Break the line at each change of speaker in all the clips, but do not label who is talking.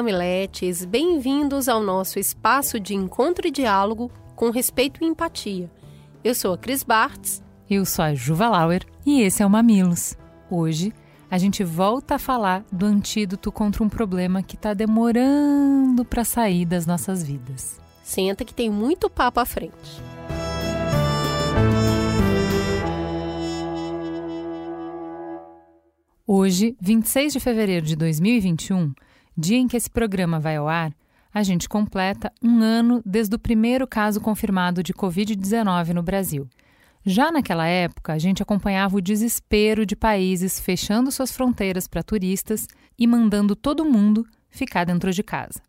mamiletes, bem-vindos ao nosso espaço de encontro e diálogo com respeito e empatia. Eu sou a Cris Bartz.
Eu sou a Juva Lauer e esse é o Mamilos. Hoje a gente volta a falar do antídoto contra um problema que está demorando para sair das nossas vidas.
Senta que tem muito papo à frente.
Hoje, 26 de fevereiro de 2021, dia em que esse programa vai ao ar, a gente completa um ano desde o primeiro caso confirmado de Covid-19 no Brasil. Já naquela época, a gente acompanhava o desespero de países fechando suas fronteiras para turistas e mandando todo mundo ficar dentro de casa.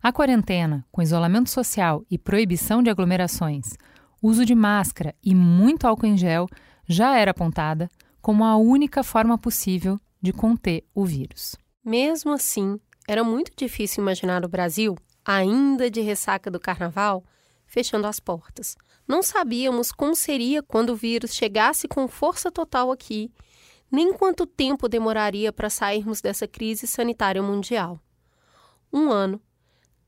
A quarentena, com isolamento social e proibição de aglomerações, uso de máscara e muito álcool em gel já era apontada como a única forma possível de conter o vírus.
Mesmo assim, era muito difícil imaginar o Brasil, ainda de ressaca do carnaval, fechando as portas. Não sabíamos como seria quando o vírus chegasse com força total aqui, nem quanto tempo demoraria para sairmos dessa crise sanitária mundial. Um ano,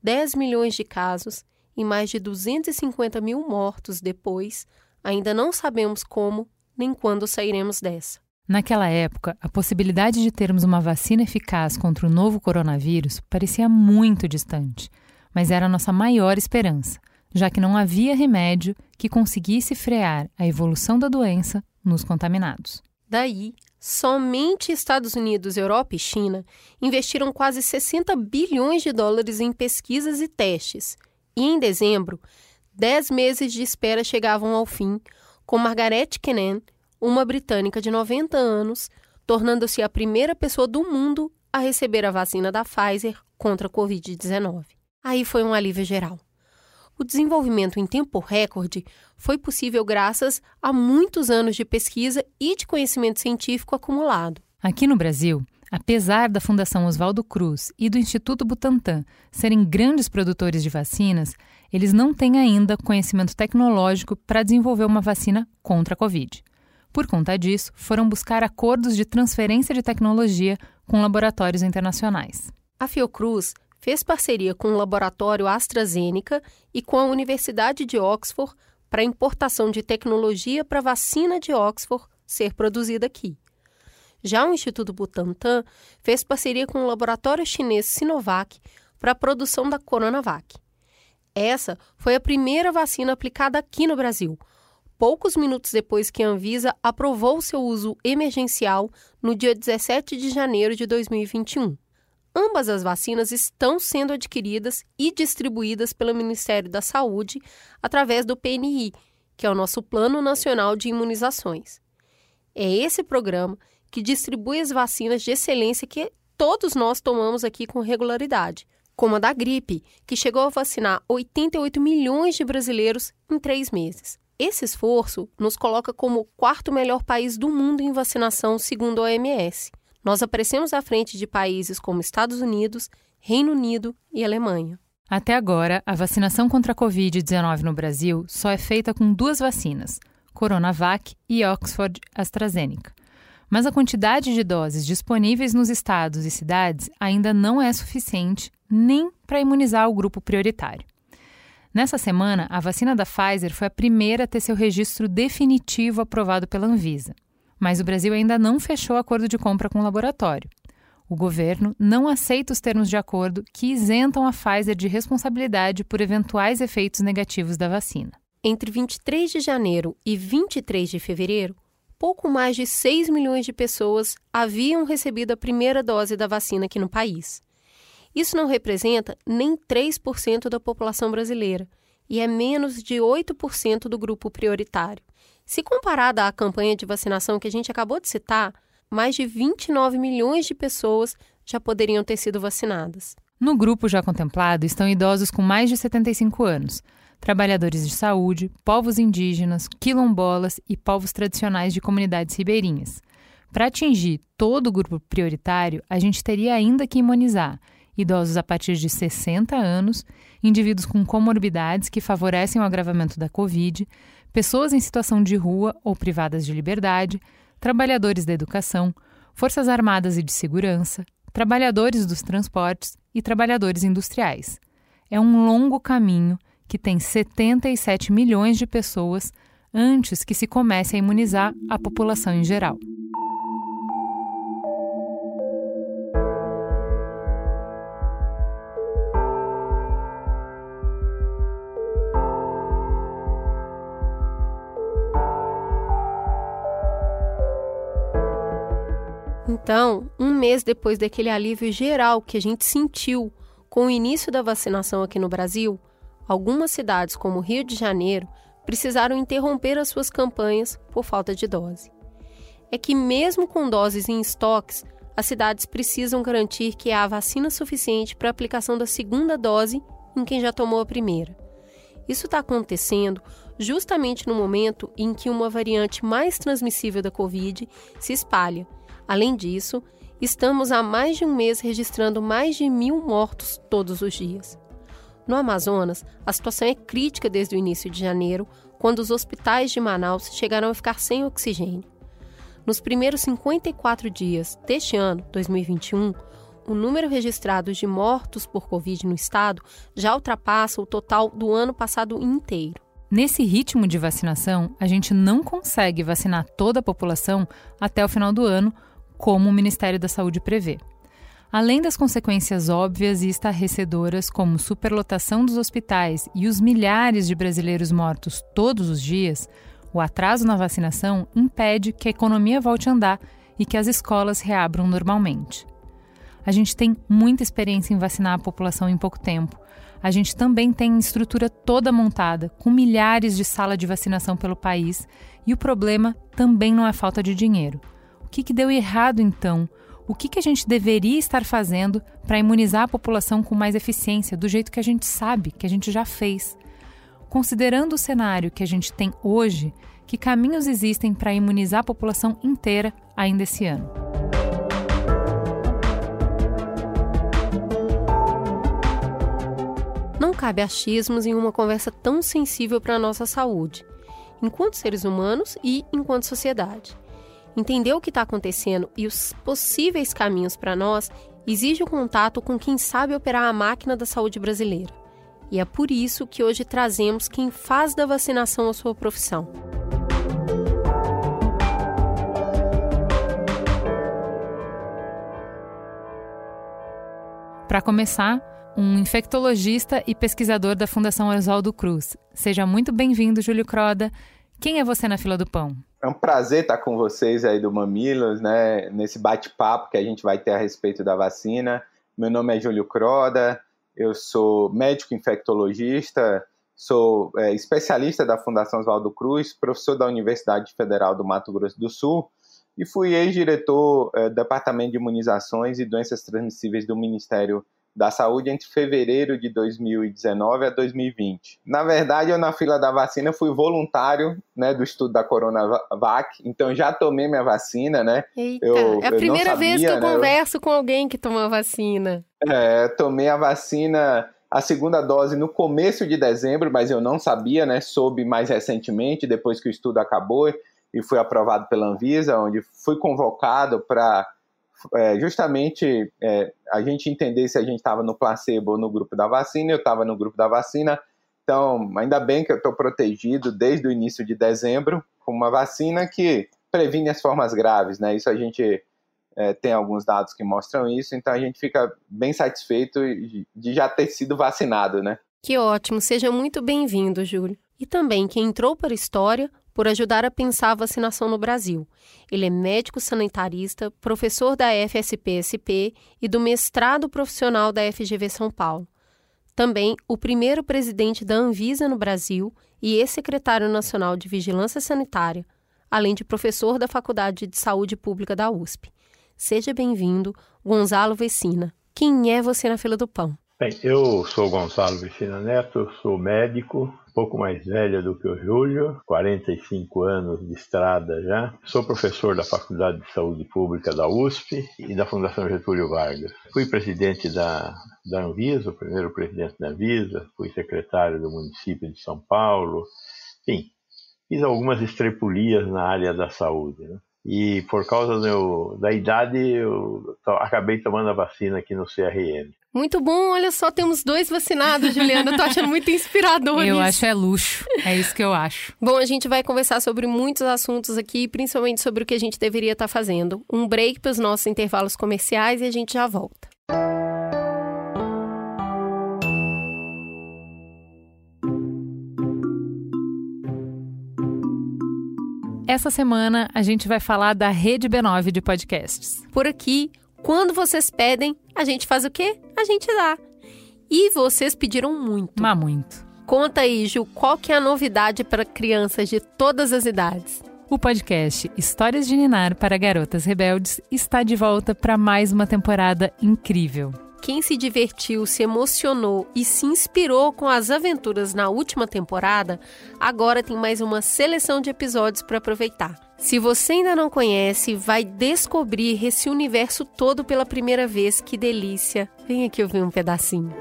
10 milhões de casos e mais de 250 mil mortos depois, ainda não sabemos como nem quando sairemos dessa.
Naquela época, a possibilidade de termos uma vacina eficaz contra o novo coronavírus parecia muito distante, mas era a nossa maior esperança, já que não havia remédio que conseguisse frear a evolução da doença nos contaminados.
Daí, somente Estados Unidos, Europa e China investiram quase 60 bilhões de dólares em pesquisas e testes. E em dezembro, 10 meses de espera chegavam ao fim, com Margaret Kenen uma britânica de 90 anos, tornando-se a primeira pessoa do mundo a receber a vacina da Pfizer contra a Covid-19. Aí foi um alívio geral. O desenvolvimento em tempo recorde foi possível graças a muitos anos de pesquisa e de conhecimento científico acumulado.
Aqui no Brasil, apesar da Fundação Oswaldo Cruz e do Instituto Butantan serem grandes produtores de vacinas, eles não têm ainda conhecimento tecnológico para desenvolver uma vacina contra a Covid. Por conta disso, foram buscar acordos de transferência de tecnologia com laboratórios internacionais.
A Fiocruz fez parceria com o laboratório AstraZeneca e com a Universidade de Oxford para a importação de tecnologia para a vacina de Oxford ser produzida aqui. Já o Instituto Butantan fez parceria com o laboratório chinês Sinovac para a produção da Coronavac. Essa foi a primeira vacina aplicada aqui no Brasil, poucos minutos depois que a Anvisa aprovou seu uso emergencial no dia 17 de janeiro de 2021. Ambas as vacinas estão sendo adquiridas e distribuídas pelo Ministério da Saúde através do PNI, que é o nosso Plano Nacional de Imunizações. É esse programa que distribui as vacinas de excelência que todos nós tomamos aqui com regularidade, como a da gripe, que chegou a vacinar 88 milhões de brasileiros em três meses. Esse esforço nos coloca como o quarto melhor país do mundo em vacinação, segundo a OMS. Nós aparecemos à frente de países como Estados Unidos, Reino Unido e Alemanha.
Até agora, a vacinação contra a Covid-19 no Brasil só é feita com duas vacinas, Coronavac e Oxford AstraZeneca. Mas a quantidade de doses disponíveis nos estados e cidades ainda não é suficiente nem para imunizar o grupo prioritário. Nessa semana, a vacina da Pfizer foi a primeira a ter seu registro definitivo aprovado pela Anvisa. Mas o Brasil ainda não fechou acordo de compra com o laboratório. O governo não aceita os termos de acordo que isentam a Pfizer de responsabilidade por eventuais efeitos negativos da vacina.
Entre 23 de janeiro e 23 de fevereiro, pouco mais de 6 milhões de pessoas haviam recebido a primeira dose da vacina aqui no país. Isso não representa nem 3% da população brasileira e é menos de 8% do grupo prioritário. Se comparada à campanha de vacinação que a gente acabou de citar, mais de 29 milhões de pessoas já poderiam ter sido vacinadas.
No grupo já contemplado estão idosos com mais de 75 anos, trabalhadores de saúde, povos indígenas, quilombolas e povos tradicionais de comunidades ribeirinhas. Para atingir todo o grupo prioritário, a gente teria ainda que imunizar idosos a partir de 60 anos, indivíduos com comorbidades que favorecem o agravamento da Covid, pessoas em situação de rua ou privadas de liberdade, trabalhadores da educação, forças armadas e de segurança, trabalhadores dos transportes e trabalhadores industriais. É um longo caminho que tem 77 milhões de pessoas antes que se comece a imunizar a população em geral.
Então, um mês depois daquele alívio geral que a gente sentiu com o início da vacinação aqui no Brasil, algumas cidades, como Rio de Janeiro, precisaram interromper as suas campanhas por falta de dose. É que, mesmo com doses em estoques, as cidades precisam garantir que há vacina suficiente para a aplicação da segunda dose em quem já tomou a primeira. Isso está acontecendo justamente no momento em que uma variante mais transmissível da Covid se espalha Além disso, estamos há mais de um mês registrando mais de mil mortos todos os dias. No Amazonas, a situação é crítica desde o início de janeiro, quando os hospitais de Manaus chegaram a ficar sem oxigênio. Nos primeiros 54 dias deste ano, 2021, o número registrado de mortos por Covid no estado já ultrapassa o total do ano passado inteiro.
Nesse ritmo de vacinação, a gente não consegue vacinar toda a população até o final do ano, como o Ministério da Saúde prevê. Além das consequências óbvias e estarrecedoras, como superlotação dos hospitais e os milhares de brasileiros mortos todos os dias, o atraso na vacinação impede que a economia volte a andar e que as escolas reabram normalmente. A gente tem muita experiência em vacinar a população em pouco tempo. A gente também tem estrutura toda montada, com milhares de salas de vacinação pelo país, e o problema também não é falta de dinheiro que, que deu errado então? O que, que a gente deveria estar fazendo para imunizar a população com mais eficiência, do jeito que a gente sabe, que a gente já fez? Considerando o cenário que a gente tem hoje, que caminhos existem para imunizar a população inteira ainda esse ano?
Não cabe achismos em uma conversa tão sensível para a nossa saúde, enquanto seres humanos e enquanto sociedade. Entender o que está acontecendo e os possíveis caminhos para nós exige o contato com quem sabe operar a máquina da saúde brasileira. E é por isso que hoje trazemos quem faz da vacinação a sua profissão.
Para começar, um infectologista e pesquisador da Fundação Oswaldo Cruz. Seja muito bem-vindo, Júlio Croda. Quem é você na fila do pão?
É um prazer estar com vocês aí do Mamilos, né? Nesse bate-papo que a gente vai ter a respeito da vacina. Meu nome é Júlio Croda, eu sou médico infectologista, sou é, especialista da Fundação Oswaldo Cruz, professor da Universidade Federal do Mato Grosso do Sul e fui ex-diretor é, do Departamento de Imunizações e Doenças Transmissíveis do Ministério da Saúde entre fevereiro de 2019 a 2020. Na verdade, eu na fila da vacina fui voluntário, né, do estudo da Coronavac, então já tomei minha vacina, né?
Eita, eu, é a primeira sabia, vez que eu né? converso com alguém que tomou a vacina.
É, tomei a vacina a segunda dose no começo de dezembro, mas eu não sabia, né? Soube mais recentemente, depois que o estudo acabou e fui aprovado pela Anvisa, onde fui convocado para é, justamente é, a gente entender se a gente estava no placebo ou no grupo da vacina. Eu estava no grupo da vacina, então ainda bem que eu estou protegido desde o início de dezembro com uma vacina que previne as formas graves, né? Isso a gente é, tem alguns dados que mostram isso, então a gente fica bem satisfeito de já ter sido vacinado, né?
Que ótimo, seja muito bem-vindo, Júlio. E também quem entrou para a história por ajudar a pensar a vacinação no Brasil. Ele é médico sanitarista, professor da FSP-SP e do mestrado profissional da FGV São Paulo. Também o primeiro presidente da Anvisa no Brasil e ex-secretário nacional de Vigilância Sanitária, além de professor da Faculdade de Saúde Pública da USP. Seja bem-vindo, Gonzalo Vecina. quem é você na fila do pão?
Bem, eu sou Gonçalo Vicina Neto, sou médico, um pouco mais velho do que o Júlio, 45 anos de estrada já. Sou professor da Faculdade de Saúde Pública da USP e da Fundação Getúlio Vargas. Fui presidente da, da Anvisa, o primeiro presidente da Anvisa, fui secretário do município de São Paulo, enfim, fiz algumas estrepulias na área da saúde. Né? E por causa do, da idade, eu acabei tomando a vacina aqui no CRM.
Muito bom, olha só, temos dois vacinados, Juliana. Tô achando muito inspirador.
Eu
isso.
acho é luxo, é isso que eu acho.
Bom, a gente vai conversar sobre muitos assuntos aqui, principalmente sobre o que a gente deveria estar tá fazendo. Um break para os nossos intervalos comerciais e a gente já volta.
Essa semana a gente vai falar da Rede B9 de podcasts.
Por aqui, quando vocês pedem, a gente faz o quê? A gente dá. E vocês pediram muito.
Mas muito.
Conta aí, Ju, qual que é a novidade para crianças de todas as idades?
O podcast Histórias de Ninar para Garotas Rebeldes está de volta para mais uma temporada incrível.
Quem se divertiu, se emocionou e se inspirou com as aventuras na última temporada, agora tem mais uma seleção de episódios para aproveitar. Se você ainda não conhece, vai descobrir esse universo todo pela primeira vez. Que delícia! Vem aqui ouvir um pedacinho.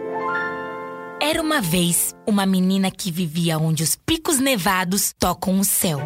Era uma vez uma menina que vivia onde os picos nevados tocam o céu.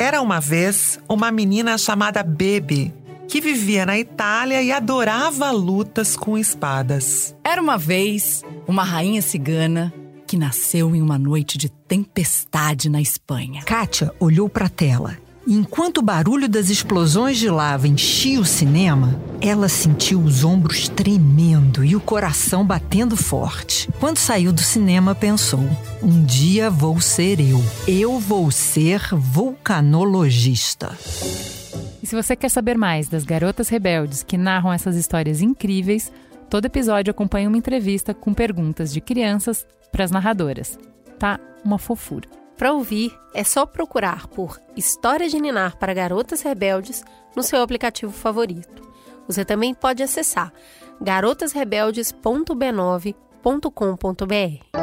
Era uma vez uma menina chamada Bebe que vivia na Itália e adorava lutas com espadas.
Era uma vez uma rainha cigana que nasceu em uma noite de tempestade na Espanha.
Kátia olhou para a tela. Enquanto o barulho das explosões de lava enchia o cinema, ela sentiu os ombros tremendo e o coração batendo forte. Quando saiu do cinema, pensou: um dia vou ser eu. Eu vou ser vulcanologista.
E se você quer saber mais das garotas rebeldes que narram essas histórias incríveis, todo episódio acompanha uma entrevista com perguntas de crianças para as narradoras. Tá uma fofura.
Para ouvir, é só procurar por História de Ninar para Garotas Rebeldes no seu aplicativo favorito. Você também pode acessar garotasrebeldes.b9.com.br.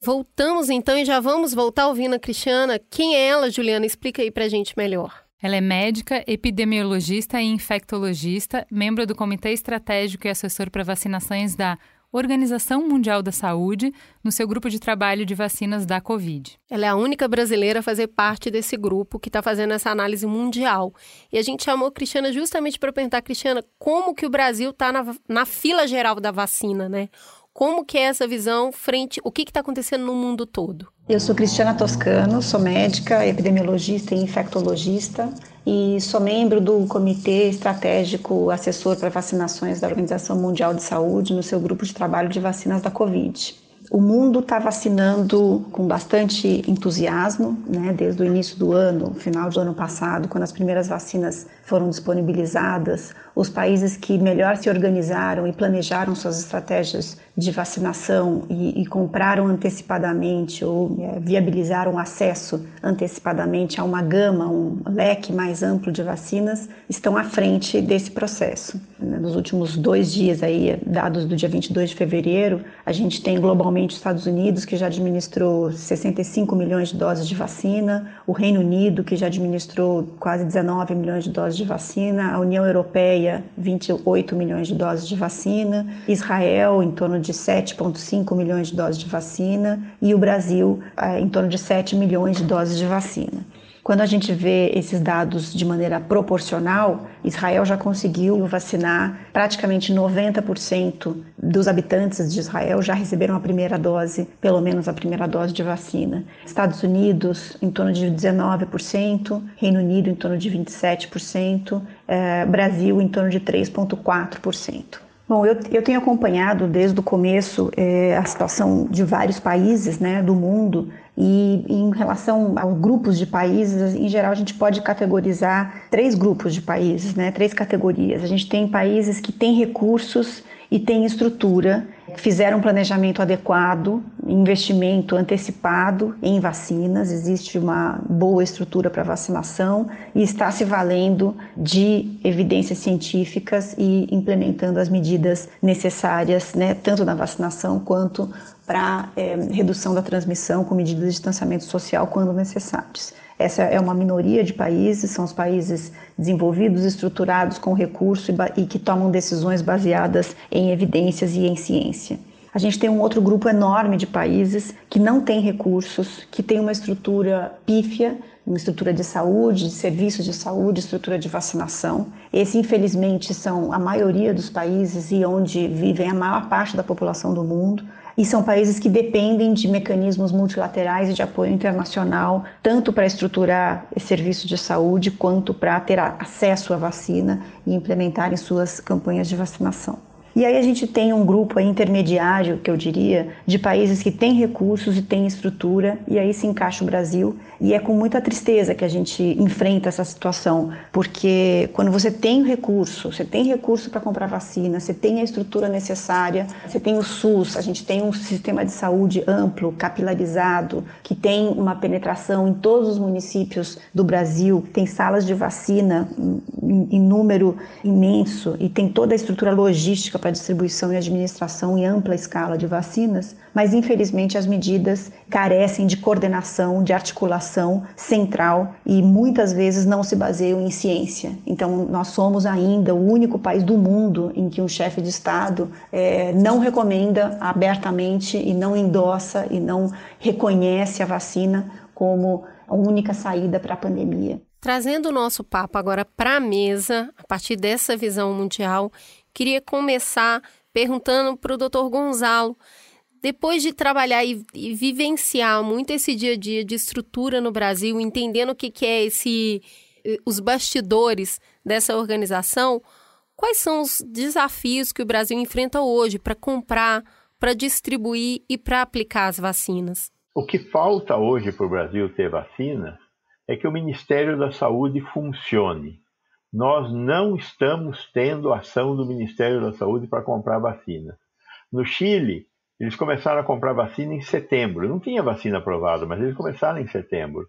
Voltamos então e já vamos voltar ouvindo a Cristiana. Quem é ela, Juliana? Explica aí pra gente melhor.
Ela é médica, epidemiologista e infectologista, membro do Comitê Estratégico e assessor para vacinações da Organização Mundial da Saúde, no seu grupo de trabalho de vacinas da Covid.
Ela é a única brasileira a fazer parte desse grupo que está fazendo essa análise mundial. E a gente chamou a Cristiana justamente para perguntar, Cristiana, como que o Brasil está na, na fila geral da vacina, né? Como que é essa visão frente o que está acontecendo no mundo todo?
Eu sou Cristiana Toscano, sou médica, epidemiologista e infectologista e sou membro do Comitê Estratégico Assessor para Vacinações da Organização Mundial de Saúde no seu grupo de trabalho de vacinas da Covid. O mundo está vacinando com bastante entusiasmo, né, desde o início do ano, final do ano passado, quando as primeiras vacinas foram disponibilizadas. Os países que melhor se organizaram e planejaram suas estratégias de vacinação e, e compraram antecipadamente ou é, viabilizaram acesso antecipadamente a uma gama, um leque mais amplo de vacinas, estão à frente desse processo. Nos últimos dois dias, aí, dados do dia 22 de fevereiro, a gente tem globalmente os Estados Unidos, que já administrou 65 milhões de doses de vacina, o Reino Unido, que já administrou quase 19 milhões de doses de vacina, a União Europeia, 28 milhões de doses de vacina, Israel, em torno de de 7,5 milhões de doses de vacina e o Brasil é, em torno de 7 milhões de doses de vacina. Quando a gente vê esses dados de maneira proporcional, Israel já conseguiu vacinar praticamente 90% dos habitantes de Israel já receberam a primeira dose, pelo menos a primeira dose de vacina. Estados Unidos, em torno de 19%, Reino Unido, em torno de 27%, eh, Brasil, em torno de 3,4%. Bom, eu, eu tenho acompanhado desde o começo é, a situação de vários países né, do mundo e em relação aos grupos de países, em geral a gente pode categorizar três grupos de países, né, três categorias. A gente tem países que têm recursos e têm estrutura fizeram um planejamento adequado, investimento antecipado em vacinas, existe uma boa estrutura para vacinação e está se valendo de evidências científicas e implementando as medidas necessárias, né, tanto na vacinação quanto para é, redução da transmissão com medidas de distanciamento social quando necessários. Essa é uma minoria de países, são os países desenvolvidos, estruturados com recurso e, e que tomam decisões baseadas em evidências e em ciência. A gente tem um outro grupo enorme de países que não tem recursos, que tem uma estrutura pífia, uma estrutura de saúde, de serviços de saúde, estrutura de vacinação. Esse, infelizmente, são a maioria dos países e onde vivem a maior parte da população do mundo e são países que dependem de mecanismos multilaterais e de apoio internacional, tanto para estruturar serviços de saúde quanto para ter acesso à vacina e implementarem suas campanhas de vacinação. E aí a gente tem um grupo intermediário, que eu diria, de países que têm recursos e têm estrutura, e aí se encaixa o Brasil. E é com muita tristeza que a gente enfrenta essa situação, porque quando você tem recurso, você tem recurso para comprar vacina, você tem a estrutura necessária, você tem o SUS, a gente tem um sistema de saúde amplo, capilarizado, que tem uma penetração em todos os municípios do Brasil, tem salas de vacina em, número imenso e tem toda a estrutura logística para distribuição e administração em ampla escala de vacinas, mas infelizmente as medidas carecem de coordenação, de articulação central e muitas vezes não se baseiam em ciência. Então, nós somos ainda o único país do mundo em que um chefe de Estado é, não recomenda abertamente e não endossa e não reconhece a vacina como a única saída para a pandemia.
Trazendo o nosso papo agora para a mesa, a partir dessa visão mundial, queria começar perguntando para o doutor Gonzalo, depois de trabalhar e, e, vivenciar muito esse dia a dia de estrutura no Brasil, entendendo o que, que é esse eh, os bastidores dessa organização, quais são os desafios que o Brasil enfrenta hoje para comprar, para distribuir e para aplicar as vacinas?
O que falta hoje para o Brasil ter vacina é que o Ministério da Saúde funcione nós não estamos tendo ação do Ministério da Saúde para comprar vacina. No Chile, eles começaram a comprar vacina em setembro. Não tinha vacina aprovada, mas eles começaram em setembro.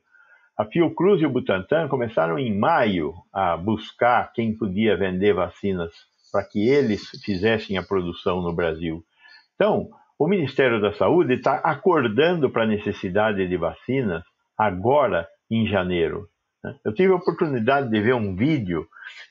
A Fiocruz e o Butantan começaram em maio a buscar quem podia vender vacinas para que eles fizessem a produção no Brasil. Então, o Ministério da Saúde está acordando para a necessidade de vacinas agora em janeiro. Né? Eu tive a oportunidade de ver um vídeo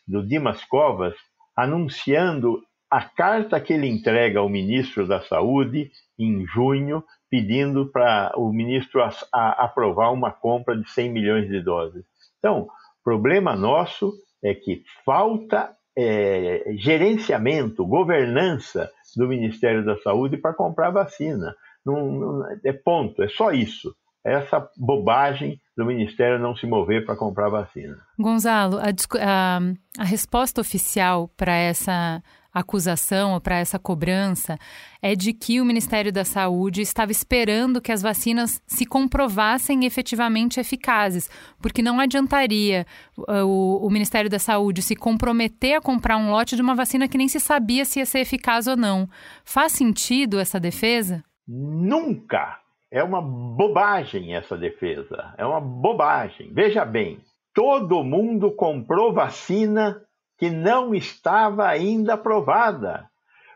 do Dimas Covas anunciando a carta que ele entrega ao ministro da Saúde em junho, pedindo para o ministro a, a aprovar uma compra de 100 milhões de doses. Então, problema nosso é que falta é, gerenciamento, governança do Ministério da Saúde para comprar vacina. Não, não, é ponto, é só isso essa bobagem do Ministério não se mover para comprar vacina.
Gonzalo, a, a, a resposta oficial para essa acusação ou para essa cobrança é de que o Ministério da Saúde estava esperando que as vacinas se comprovassem efetivamente eficazes, porque não adiantaria o, o, Ministério da Saúde se comprometer a comprar um lote de uma vacina que nem se sabia se ia ser eficaz ou não. Faz sentido essa defesa?
Nunca! É uma bobagem essa defesa. É uma bobagem. Veja bem, todo mundo comprou vacina que não estava ainda aprovada.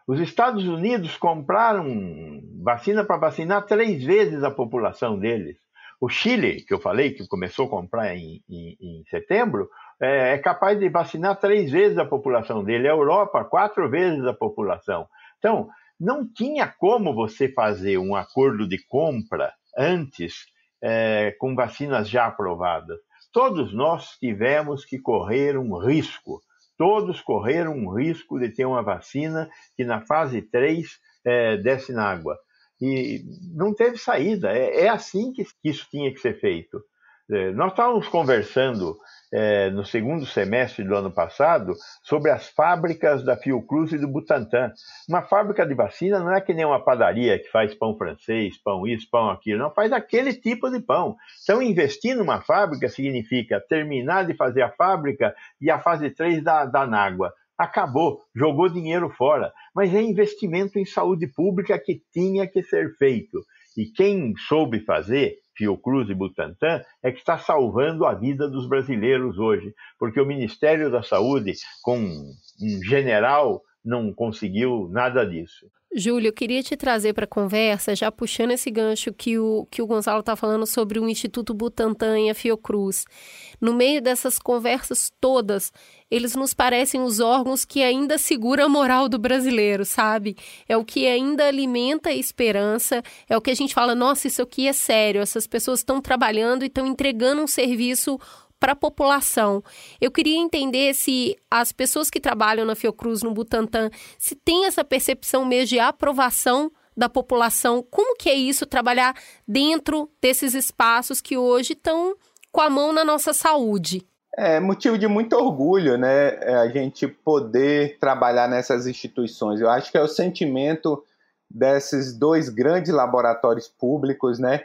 Os Estados Unidos compraram vacina para vacinar três vezes a população deles. O Chile, que eu falei que começou a comprar em, em, em setembro, é, é, capaz de vacinar três vezes a população dele. A Europa, quatro vezes a população. Então, não tinha como você fazer um acordo de compra antes é, com vacinas já aprovadas. Todos nós tivemos que correr um risco. Todos correram um risco de ter uma vacina que na fase 3 é, desce na água. E não teve saída. É, é assim que, que isso tinha que ser feito. É, nós estávamos conversando é, no segundo semestre do ano passado sobre as fábricas da Fiocruz e do Butantan. Uma fábrica de vacina não é que nem uma padaria que faz pão francês, pão isso, pão aquilo, não, faz aquele tipo de pão. Então, investir numa fábrica significa terminar de fazer a fábrica e a fase 3 da, da água. acabou, jogou dinheiro fora. Mas é investimento em saúde pública que tinha que ser feito. E quem soube fazer, Fiocruz e Butantan, é que está salvando a vida dos brasileiros hoje. Porque o Ministério da Saúde, com um general não conseguiu nada disso.
Júlio, eu queria te trazer para a conversa, já puxando esse gancho que o, que o Gonzalo está falando sobre o Instituto Butantan e a Fiocruz. No meio dessas conversas todas, eles nos parecem os órgãos que ainda seguram a moral do brasileiro, sabe? É o que ainda alimenta a esperança, é o que a gente fala, nossa, isso aqui é sério, essas pessoas estão trabalhando e estão entregando um serviço para a população. Eu queria entender se as pessoas que trabalham na Fiocruz, no Butantan, se tem essa percepção mesmo de aprovação da população. Como que é isso, trabalhar dentro desses espaços que hoje estão com a mão na nossa saúde?
É motivo de muito orgulho, né? É a gente poder trabalhar nessas instituições. Eu acho que é o sentimento desses dois grandes laboratórios públicos, né?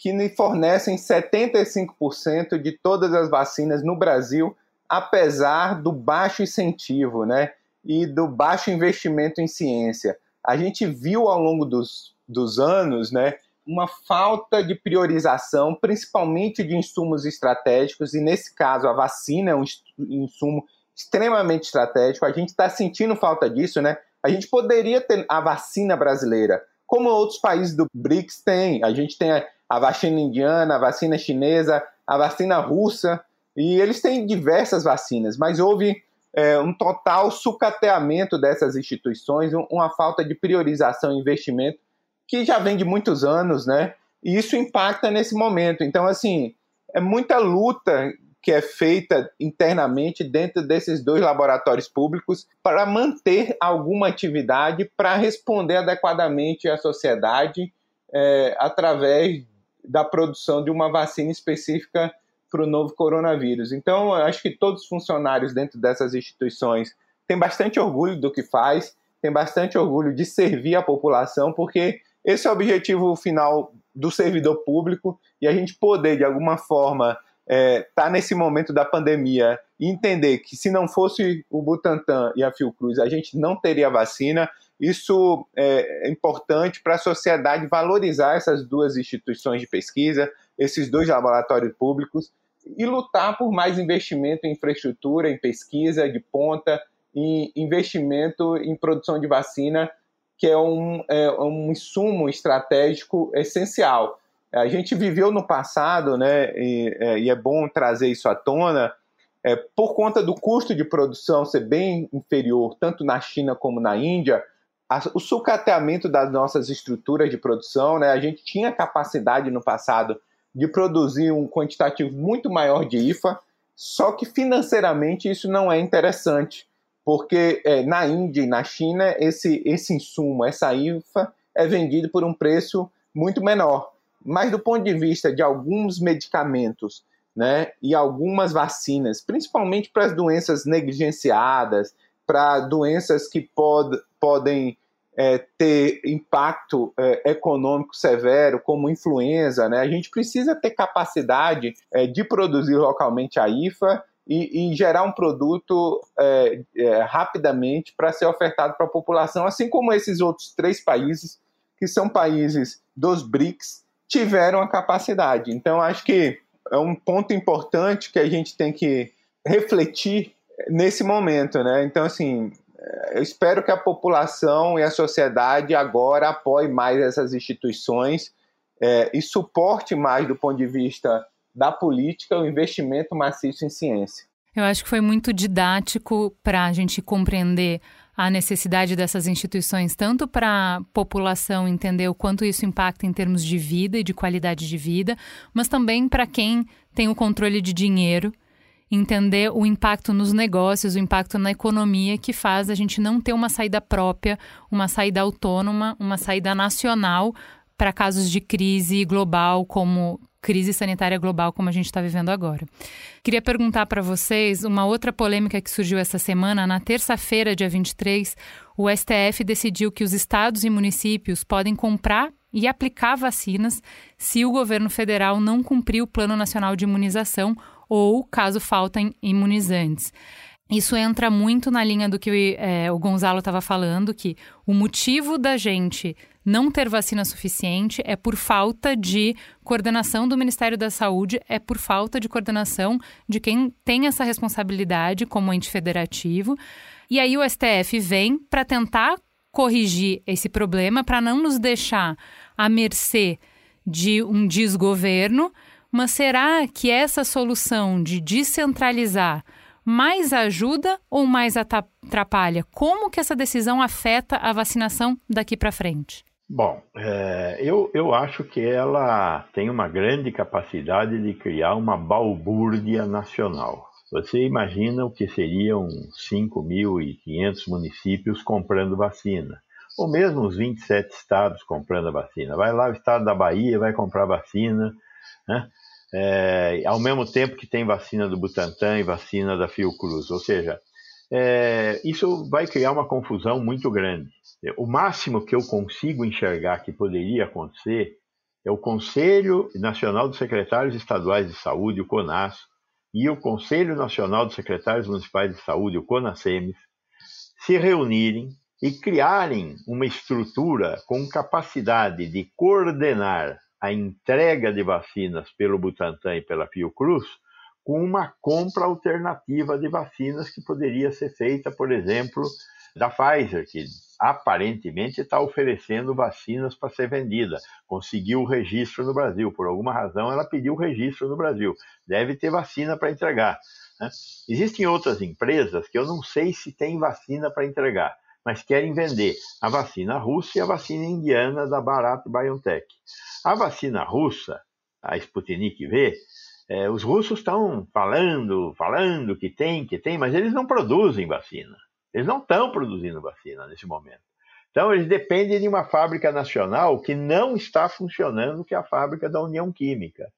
Que fornecem 75% de todas as vacinas no Brasil, apesar do baixo incentivo né, e do baixo investimento em ciência. A gente viu ao longo dos, dos anos né, uma falta de priorização, principalmente de insumos estratégicos, e nesse caso a vacina é um insumo extremamente estratégico. A gente está sentindo falta disso, né? A gente poderia ter a vacina brasileira, como outros países do BRICS têm. A gente tem a, vacina indiana, a vacina chinesa, a vacina russa, e eles têm diversas vacinas, mas houve é, um total sucateamento dessas instituições, uma falta de priorização e investimento que já vem de muitos anos, né? E isso impacta nesse momento. Então, assim, é muita luta que é feita internamente dentro desses dois laboratórios públicos para manter alguma atividade para responder adequadamente à sociedade é, através da produção de uma vacina específica para o novo coronavírus. Então, acho que todos os funcionários dentro dessas instituições têm bastante orgulho do que faz, têm bastante orgulho de servir a população, porque esse é o objetivo final do servidor público e a gente poder, de alguma forma, estar é, tá nesse momento da pandemia e entender que se não fosse o Butantan e a Fiocruz, a gente não teria vacina, isso é, é importante para a sociedade valorizar essas duas instituições de pesquisa, esses dois laboratórios públicos, e lutar por mais investimento em infraestrutura, em pesquisa de ponta, em investimento em produção de vacina, que é um, é um insumo estratégico essencial. A gente viveu no passado, né, e, é, e é bom trazer isso à tona, é, por conta do custo de produção ser bem inferior, tanto na China como na Índia, o sucateamento das nossas estruturas de produção, né? A gente tinha capacidade no passado de produzir um quantitativo muito maior de IFA, só que financeiramente isso não é interessante, porque é, na Índia e na China esse, esse insumo, essa IFA, é vendido por um preço muito menor. Mas do ponto de vista de alguns medicamentos né, e algumas vacinas, principalmente para as doenças negligenciadas, para doenças que pod, podem é, ter impacto é, econômico severo, como influenza, né? a gente precisa ter capacidade é, de produzir localmente a IFA e, e gerar um produto é, é, rapidamente para ser ofertado para a população, assim como esses outros três países, que são países dos BRICS, tiveram a capacidade. Então, acho que é um ponto importante que a gente tem que refletir nesse momento, né? Então, assim, eu espero que a população e a sociedade agora apoie mais essas instituições é, e suporte mais do ponto de vista da política o investimento maciço em ciência.
Eu acho que foi muito didático para a gente compreender a necessidade dessas instituições, tanto para a população entender o quanto isso impacta em termos de vida e de qualidade de vida, mas também para quem tem o controle de dinheiro entender o impacto nos negócios, o impacto na economia que faz a gente não ter uma saída própria, uma saída autônoma, uma saída nacional para casos de crise global, como crise sanitária global, como a gente está vivendo agora. Queria perguntar para vocês uma outra polêmica que surgiu essa semana. Na terça-feira, dia 23, o STF decidiu que os estados e municípios podem comprar e aplicar vacinas se o governo federal não cumprir o Plano Nacional de Imunização ou caso faltem imunizantes. isso entra muito na linha do que é, o Gonzalo estava falando, que o motivo da gente não ter vacina suficiente é por falta de coordenação do Ministério da Saúde, é por falta de coordenação de quem tem essa responsabilidade como ente federativo. E aí o STF vem para tentar corrigir esse problema, para não nos deixar à mercê de um desgoverno. Mas será que essa solução de descentralizar mais ajuda ou mais atrapalha? Como que essa decisão afeta a vacinação daqui para frente?
Bom, é, eu, eu acho que ela tem uma grande capacidade de criar uma balbúrdia nacional. Você imagina o que seriam 5.500 municípios comprando vacina, ou mesmo os 27 estados comprando a vacina. Vai lá o estado da Bahia, vai comprar vacina, né? É, ao mesmo tempo que tem vacina do Butantan e vacina da Fiocruz. Ou seja, é, isso vai criar uma confusão muito grande. O máximo que eu consigo enxergar que poderia acontecer é o Conselho Nacional dos Secretários Estaduais de Saúde, o CONAS, e o Conselho Nacional dos Secretários Municipais de Saúde, o CONASEMES, se reunirem e criarem uma estrutura com capacidade de coordenar a entrega de vacinas pelo Butantan e pela Fiocruz com uma compra alternativa de vacinas que poderia ser feita, por exemplo, da Pfizer, que aparentemente está oferecendo vacinas para ser vendida. Conseguiu o registro no Brasil. Por alguma razão, ela pediu o registro no Brasil. Deve ter vacina para entregar. Né? Existem outras empresas que eu não sei se tem vacina para entregar, mas querem vender a vacina russa e a vacina indiana da Bharat BioNTech. A vacina russa, a Sputnik V, é, os russos estão falando, falando que tem, que tem, mas eles não produzem vacina. Eles não estão produzindo vacina nesse momento. Então, eles dependem de uma fábrica nacional que não está funcionando, que é a fábrica da União Química.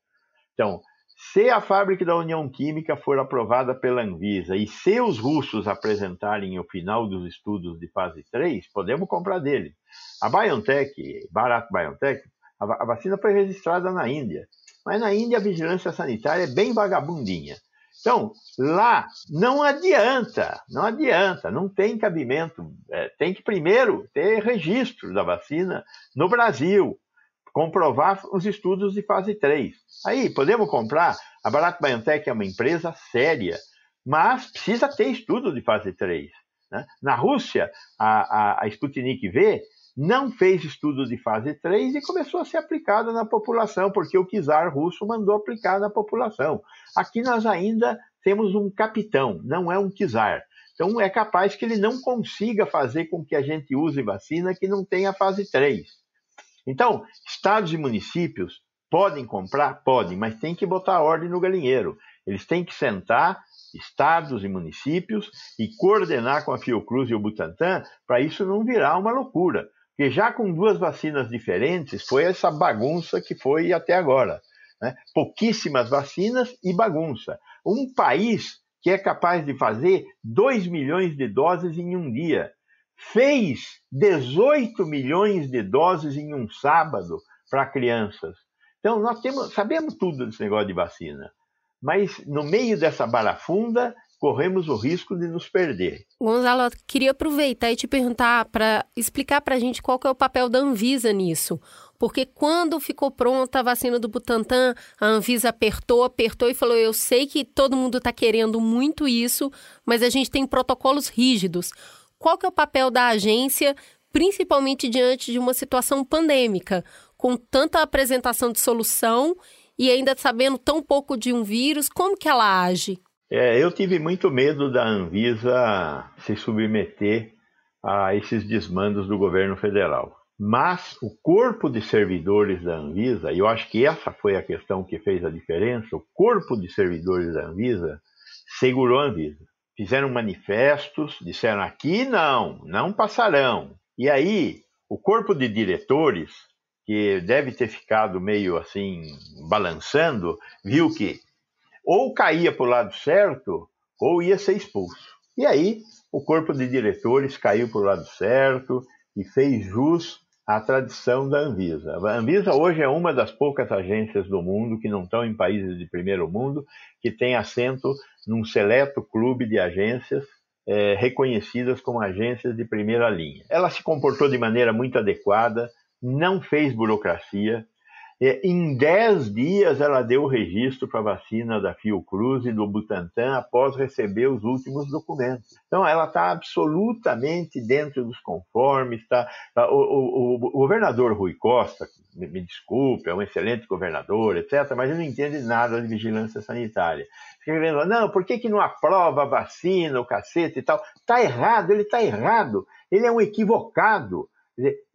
Então, se a fábrica da União Química for aprovada pela Anvisa e se os russos apresentarem o final dos estudos de fase 3, podemos comprar dele. A BioNTech, Bharat BioNTech, a vacina foi registrada na Índia, mas na Índia a vigilância sanitária é bem vagabundinha. Então, lá não adianta, não adianta, não tem cabimento. É, tem que primeiro ter registro da vacina no Brasil, comprovar os estudos de fase 3. Aí, podemos comprar. A Bharat BioNTech é uma empresa séria, mas precisa ter estudo de fase 3. Né? Na Rússia, a, a, a Sputnik V não fez estudo de fase 3 e começou a ser aplicada na população, porque o czar russo mandou aplicar na população. Aqui nós ainda temos um capitão, não é um czar. Então é capaz que ele não consiga fazer com que a gente use vacina que não tenha fase 3. Então, estados e municípios podem comprar? Podem, mas tem que botar ordem no galinheiro. Eles têm que sentar, estados e municípios, e coordenar com a Fiocruz e o Butantan para isso não virar uma loucura. Porque já com duas vacinas diferentes, foi essa bagunça que foi até agora. Né? Pouquíssimas vacinas e bagunça. Um país que é capaz de fazer 2 milhões de doses em um dia, fez 18 milhões de doses em um sábado para crianças. Então, nós temos, sabemos tudo desse negócio de vacina, mas no meio dessa barafunda, corremos o risco de nos perder.
Gonzalo, queria aproveitar e te perguntar para explicar para a gente qual é o papel da Anvisa nisso. Porque quando ficou pronta a vacina do Butantan, a Anvisa apertou, apertou e falou: Eu sei que todo mundo está querendo muito isso, mas a gente tem protocolos rígidos. Qual que é o papel da agência, principalmente diante de uma situação pandêmica, com tanta apresentação de solução e ainda sabendo tão pouco de um vírus? Como que ela age?
É, eu tive muito medo da Anvisa se submeter a esses desmandos do governo federal. Mas o corpo de servidores da Anvisa, e eu acho que essa foi a questão que fez a diferença, o corpo de servidores da Anvisa segurou a Anvisa. Fizeram manifestos, disseram aqui não, não passarão. E aí, o corpo de diretores, que deve ter ficado meio assim, balançando, viu que ou caía para o lado certo, ou ia ser expulso. E aí, o corpo de diretores caiu para o lado certo e fez jus a tradição da Anvisa. A Anvisa hoje é uma das poucas agências do mundo que não estão em países de primeiro mundo, que tem assento num seleto clube de agências é, reconhecidas como agências de primeira linha. Ela se comportou de maneira muito adequada, não fez burocracia, em 10 dias, ela deu o registro para a vacina da Fiocruz e do Butantan após receber os últimos documentos. Então, ela está absolutamente dentro dos conformes. Tá, tá o, o, o, governador Rui Costa, me, me, desculpe, é um excelente governador, etc., mas ele não entende nada de vigilância sanitária. Fica querendo, não, por que, que não aprova a vacina, o cacete e tal? Está errado, ele está errado. Ele é um equivocado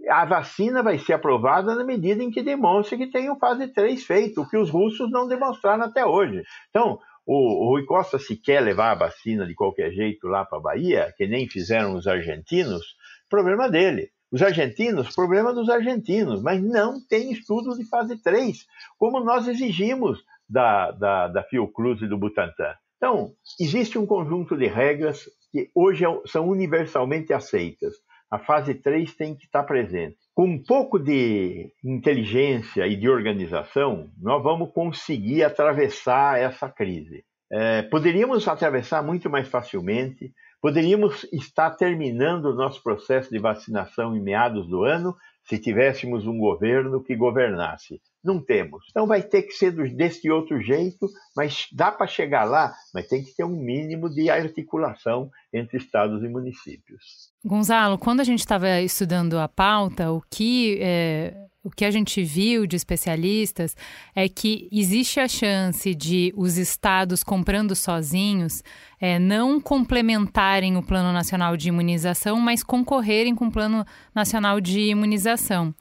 a vacina vai ser aprovada na medida em que demonstre que tem o fase 3 feito, o que os russos não demonstraram até hoje. Então, o, Rui Costa, se quer levar a vacina de qualquer jeito lá para a Bahia, que nem fizeram os argentinos, problema dele. Os argentinos, problema dos argentinos, mas não tem estudos de fase 3, como nós exigimos da, da, da Fiocruz e do Butantan. Então, existe um conjunto de regras que hoje é são universalmente aceitas a fase 3 tem que estar presente. Com um pouco de inteligência e de organização, nós vamos conseguir atravessar essa crise. É, poderíamos atravessar muito mais facilmente, poderíamos estar terminando o nosso processo de vacinação em meados do ano se tivéssemos um governo que governasse. Não temos. Então vai ter que ser desse outro jeito, mas dá para chegar lá, mas tem que ter um mínimo de articulação entre estados e municípios.
Gonzalo, quando a gente estava estudando a pauta, o que é, o que a gente viu de especialistas é que existe a chance de os estados comprando sozinhos é, não complementarem o Plano Nacional de Imunização, mas concorrerem com o Plano Nacional de Imunização.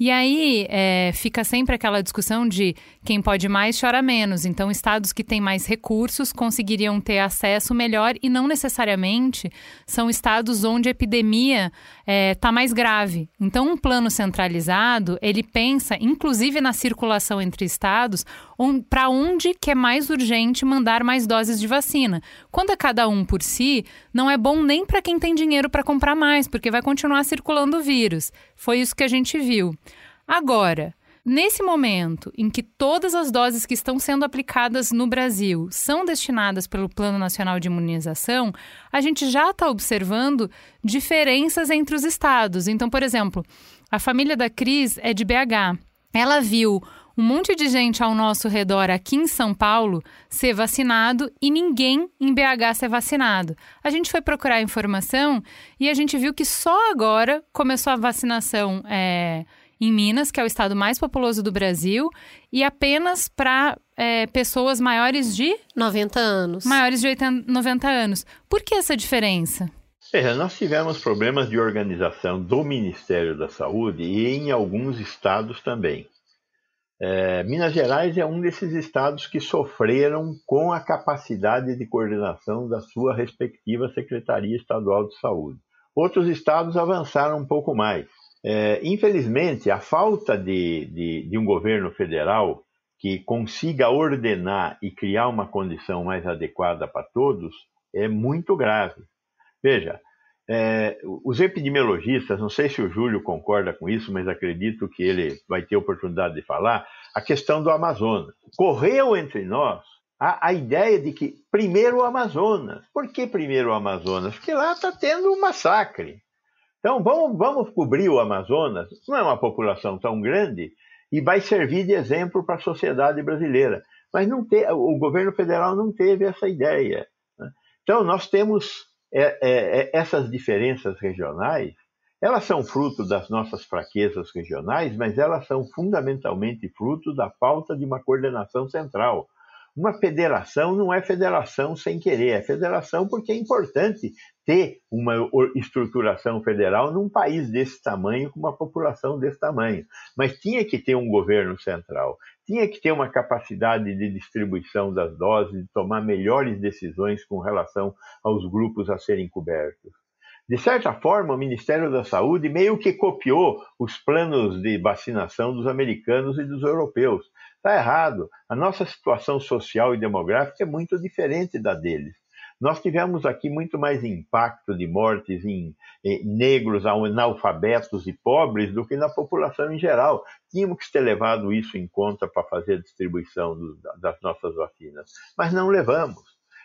E aí é, fica sempre aquela discussão de quem pode mais chora menos. Então, estados que têm mais recursos conseguiriam ter acesso melhor e não necessariamente são estados onde a epidemia está é, tá mais grave. Então, um plano centralizado ele pensa, inclusive na circulação entre estados, um, para onde que é mais urgente mandar mais doses de vacina. Quando é cada um por si, não é bom nem para quem tem dinheiro para comprar mais, porque vai continuar circulando o vírus. Foi isso que a gente viu. Agora, Nesse momento em que todas as doses que estão sendo aplicadas no Brasil são destinadas pelo Plano Nacional de Imunização, a gente já está observando diferenças entre os estados. Então, por exemplo, a família da Cris é de BH. Ela viu um monte de gente ao nosso redor aqui em São Paulo ser vacinado e ninguém em BH ser vacinado. A gente foi procurar informação e a gente viu que só agora começou a vacinação. É, em Minas, que é o estado mais populoso do Brasil, e apenas para é, pessoas maiores de
90 anos.
Maiores de 80, 90 anos. Por que essa diferença?
Veja, nós tivemos problemas de organização do Ministério da Saúde e em alguns estados também. É, Minas Gerais é um desses estados que sofreram com a capacidade de coordenação da sua respectiva Secretaria Estadual de Saúde. Outros estados avançaram um pouco mais. É, infelizmente, a falta de, de, de um governo federal que consiga ordenar e criar uma condição mais adequada para todos é muito grave. Veja, é, os epidemiologistas, não sei se o Júlio concorda com isso, mas acredito que ele vai ter oportunidade de falar, a questão do Amazonas. Correu entre nós a, a ideia de que primeiro o Amazonas. Por que primeiro o Amazonas? Porque lá está tendo um massacre. Então vamos, vamos cobrir o Amazonas, não é uma população tão grande, e vai servir de exemplo para a sociedade brasileira. Mas não te, o governo federal não teve essa ideia. Né? Então nós temos é, é, é, essas diferenças regionais, elas são fruto das nossas fraquezas regionais, mas elas são fundamentalmente fruto da falta de uma coordenação central. Uma federação não é federação sem querer, é federação porque é importante ter uma estruturação federal num país desse tamanho, com uma população desse tamanho. Mas tinha que ter um governo central, tinha que ter uma capacidade de distribuição das doses, de tomar melhores decisões com relação aos grupos a serem cobertos. De certa forma, o Ministério da Saúde meio que copiou os planos de vacinação dos americanos e dos europeus. Está errado. A nossa situação social e demográfica é muito diferente da deles. Nós tivemos aqui muito mais impacto de mortes em eh, negros, analfabetos e pobres do que na população em geral. Tínhamos que ter levado isso em conta para fazer a distribuição do, das nossas vacinas, mas não levamos.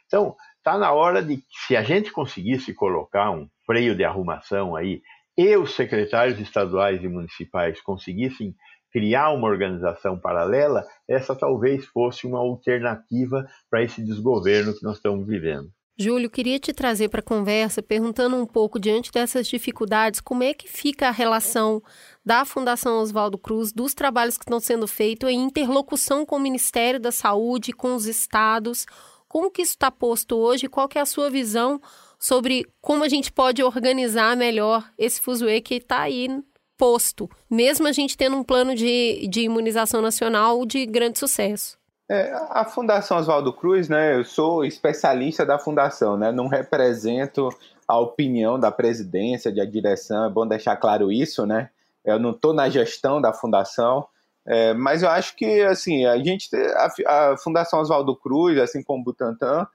Então, está na hora de, se a gente conseguisse colocar um freio de arrumação aí, e os secretários estaduais e municipais conseguissem criar uma organização paralela, essa talvez fosse uma alternativa para esse desgoverno que nós estamos vivendo.
Júlio, queria te trazer para a conversa perguntando um pouco, diante dessas dificuldades, como é que fica a relação da Fundação Oswaldo Cruz, dos trabalhos que estão sendo feitos em interlocução com o Ministério da Saúde, com os estados, como que isso está posto hoje? Qual que é a sua visão sobre como a gente pode organizar melhor esse fuzuê que está aí posto, mesmo a gente tendo um plano de, de imunização nacional de grande sucesso?
É, a Fundação Oswaldo Cruz, né? Eu sou especialista da fundação, né? Não represento a opinião da presidência, da direção. É bom deixar claro isso, né? Eu não estou na gestão da fundação. É, mas eu acho que assim a gente a, a Fundação Oswaldo Cruz, assim como o Butantan,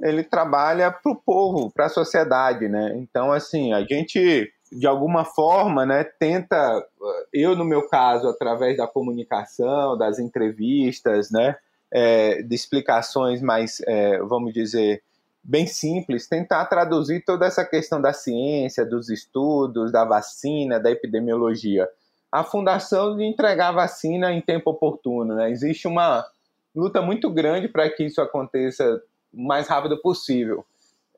ele trabalha para o povo, para a sociedade, né? Então assim a gente de alguma forma, né, tenta eu no meu caso através da comunicação, das entrevistas, né, é, de explicações mais, é, vamos dizer, bem simples, tentar traduzir toda essa questão da ciência, dos estudos, da vacina, da epidemiologia a fundação de entregar a vacina em tempo oportuno. Né? Existe uma luta muito grande para que isso aconteça o mais rápido possível.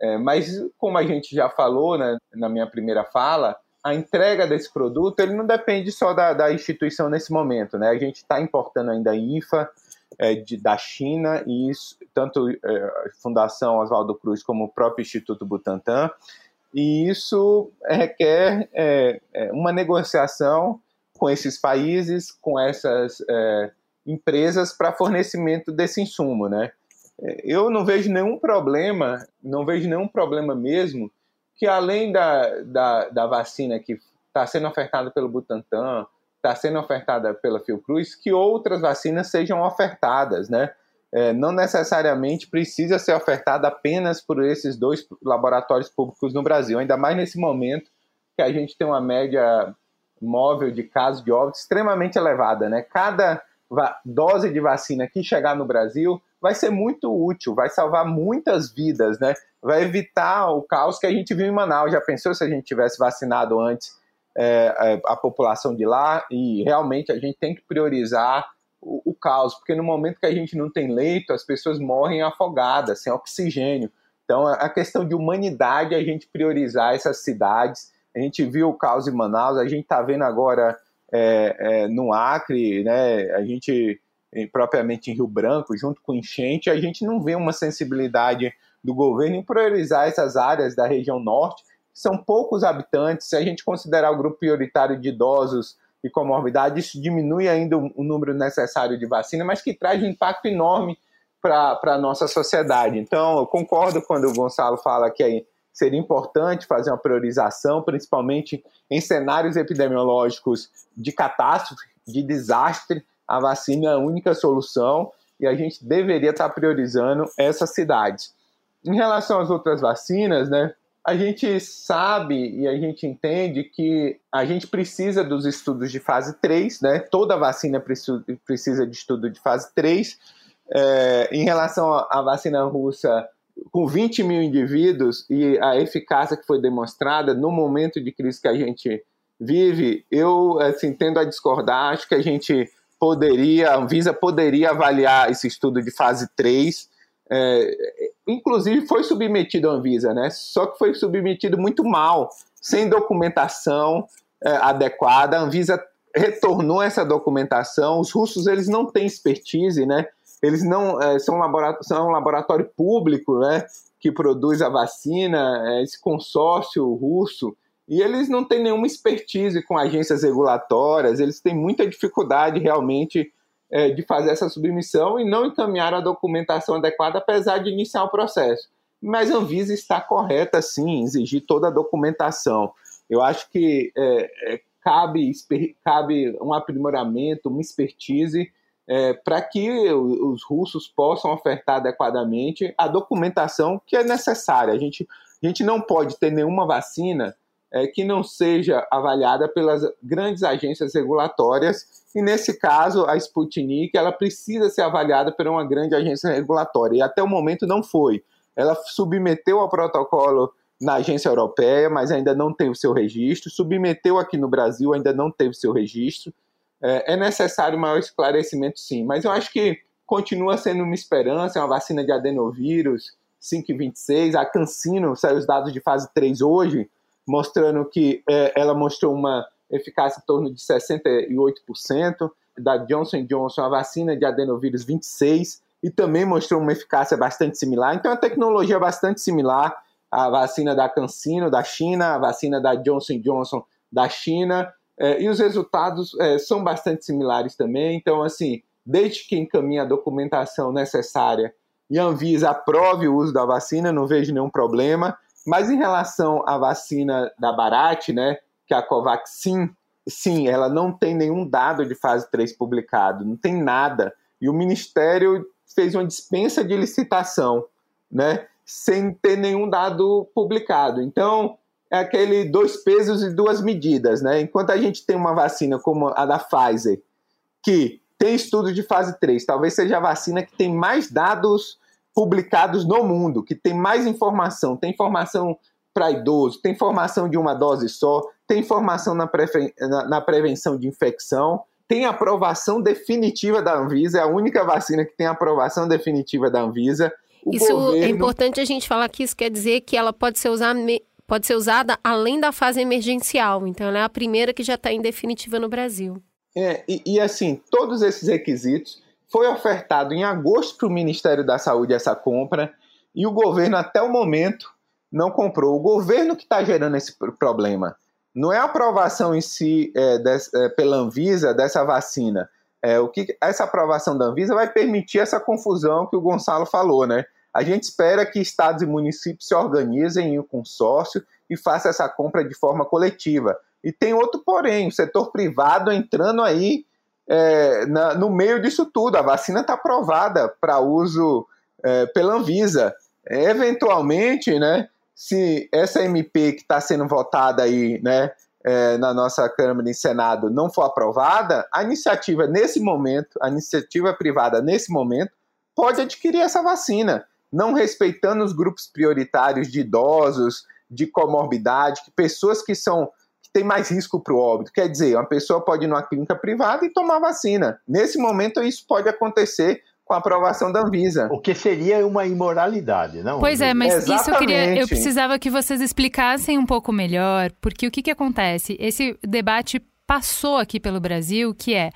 É, mas, como a gente já falou né, na minha primeira fala, a entrega desse produto ele não depende só da, da instituição nesse momento. Né? A gente está importando ainda a INFA é, de, da China, e isso, tanto é, a Fundação Oswaldo Cruz como o próprio Instituto Butantan, e isso requer é, é uma negociação com esses países, com essas é, empresas para fornecimento desse insumo, né? Eu não vejo nenhum problema, não vejo nenhum problema mesmo que além da, da, da vacina que está sendo ofertada pelo Butantan, está sendo ofertada pela Fiocruz, que outras vacinas sejam ofertadas, né? É, não necessariamente precisa ser ofertada apenas por esses dois laboratórios públicos no Brasil, ainda mais nesse momento que a gente tem uma média móvel de casos de óbito extremamente elevada, né? Cada dose de vacina que chegar no Brasil vai ser muito útil, vai salvar muitas vidas, né? Vai evitar o caos que a gente viu em Manaus. Já pensou se a gente tivesse vacinado antes é, é a população de lá? E realmente a gente tem que priorizar o, o caos, porque no momento que a gente não tem leito, as pessoas morrem afogadas, sem oxigênio. Então, a questão de humanidade a gente priorizar essas cidades a gente viu o caos em Manaus, a gente está vendo agora é, é, no Acre, né, a gente propriamente em Rio Branco, junto com enchente, a gente não vê uma sensibilidade do governo em priorizar essas áreas da região norte, são poucos habitantes, se a gente considerar o grupo prioritário de idosos e comorbidade, isso diminui ainda o número necessário de vacina, mas que traz um impacto enorme para a nossa sociedade. Então, eu concordo quando o Gonçalo fala que seria importante fazer uma priorização, principalmente em cenários epidemiológicos de catástrofe, de desastre. A vacina é a única solução e a gente deveria estar priorizando essas cidades. Em relação às outras vacinas, né, a gente sabe e a gente entende que a gente precisa dos estudos de fase 3, né? Toda vacina precisa de estudo de fase 3. É, em relação à vacina russa, com 20 mil indivíduos e a eficácia que foi demonstrada no momento de crise que a gente vive, eu assim, tendo a discordar, acho que a gente poderia, a Anvisa poderia avaliar esse estudo de fase 3. É, inclusive foi submetido à Anvisa, né? Só que foi submetido muito mal, sem documentação é, adequada. A Anvisa retornou essa documentação. Os russos eles não têm expertise, né? eles não é, são, laboratório, são um laboratório público, né, que produz a vacina, é, esse consórcio russo, e eles não têm nenhuma expertise com agências regulatórias, eles têm muita dificuldade realmente é, de fazer essa submissão e não encaminhar a documentação adequada, apesar de iniciar o processo. Mas a Anvisa está correta, sim, em exigir toda a documentação. Eu acho que é, é cabe, cabe um aprimoramento, uma expertise é, para que os russos possam ofertar adequadamente a documentação que é necessária. A gente, a gente não pode ter nenhuma vacina é, que não seja avaliada pelas grandes agências regulatórias, e nesse caso, a Sputnik ela precisa ser avaliada por uma grande agência regulatória, e até o momento não foi. Ela submeteu ao protocolo na agência europeia, mas ainda não teve seu registro, submeteu aqui no Brasil, ainda não teve seu registro. É, é necessário maior esclarecimento, sim, mas eu acho que continua sendo uma esperança, é uma vacina de adenovírus 526, a Cancino, saiu os dados de fase 3 hoje, mostrando que é, ela mostrou uma eficácia em torno de 68%, da Johnson Johnson, a vacina de adenovírus 26%, e também mostrou uma eficácia bastante similar. Então, a tecnologia é bastante similar à vacina da CanSino, da China, a vacina da Johnson Johnson, da China, é, e os resultados é, são bastante similares também. Então, assim, desde que encaminhe a documentação necessária e a Anvisa aprove o uso da vacina, não vejo nenhum problema. Mas em relação à vacina da Barat, né, que é a Covaxin, sim, ela não tem nenhum dado de fase 3 publicado, não tem nada. E o Ministério fez uma dispensa de licitação, né, sem ter nenhum dado publicado. Então, é aquele dois pesos e duas medidas, né? Enquanto a gente tem uma vacina como a da Pfizer, que tem estudo de fase 3, talvez seja a vacina que tem mais dados publicados no mundo, que tem mais informação, tem informação para idoso, tem informação de uma dose só, tem informação na, na, na, prevenção de infecção, tem aprovação definitiva da Anvisa, é a única vacina que tem aprovação definitiva da Anvisa.
O isso é governo... é importante a gente falar que isso quer dizer que ela pode ser, usar, pode ser usada além da fase emergencial, então ela é a primeira que já está em definitiva no Brasil.
É, e, e assim, todos esses requisitos foi ofertado em agosto para o Ministério da Saúde essa compra e o governo, até o momento, não comprou. O governo que está gerando esse problema. Não é a aprovação em si é, des, é, pela Anvisa dessa vacina. É, o que essa aprovação da Anvisa vai permitir essa confusão que o Gonçalo falou, né? A gente espera que estados e municípios se organizem em um consórcio e façam essa compra de forma coletiva. E tem outro porém, o setor privado entrando aí é, na, no meio disso tudo. A vacina está aprovada para uso é, pela Anvisa. Eventualmente, né, se essa MP que está sendo votada aí, né, é, na nossa Câmara e Senado não for aprovada, a iniciativa nesse momento, a iniciativa privada nesse momento, pode adquirir essa vacina, não respeitando os grupos prioritários de idosos, de comorbidade, pessoas que são tem mais risco para o óbito. Quer dizer, uma pessoa pode ir numa clínica privada e tomar vacina. Nesse momento, isso pode acontecer com a aprovação da Anvisa.
O que seria uma imoralidade, não?
Pois é, mas Exatamente. isso eu queria. Eu precisava que vocês explicassem um pouco melhor, porque o que, que acontece? Esse debate passou aqui pelo Brasil, que é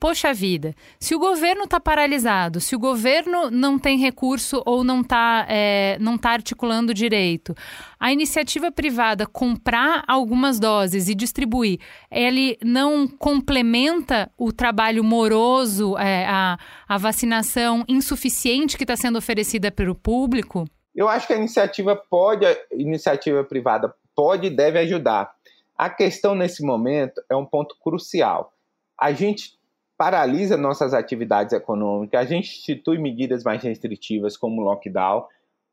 Poxa vida, se o governo está paralisado, se o governo não tem recurso ou não está é, não tá articulando direito, a iniciativa privada comprar algumas doses e distribuir, ele não complementa o trabalho moroso, é, a, a vacinação insuficiente que está sendo oferecida pelo público?
Eu acho que a iniciativa pode, a iniciativa privada pode e deve ajudar. A questão nesse momento é um ponto crucial. A gente paralisa nossas atividades econômicas, a gente institui medidas mais restritivas como lockdown,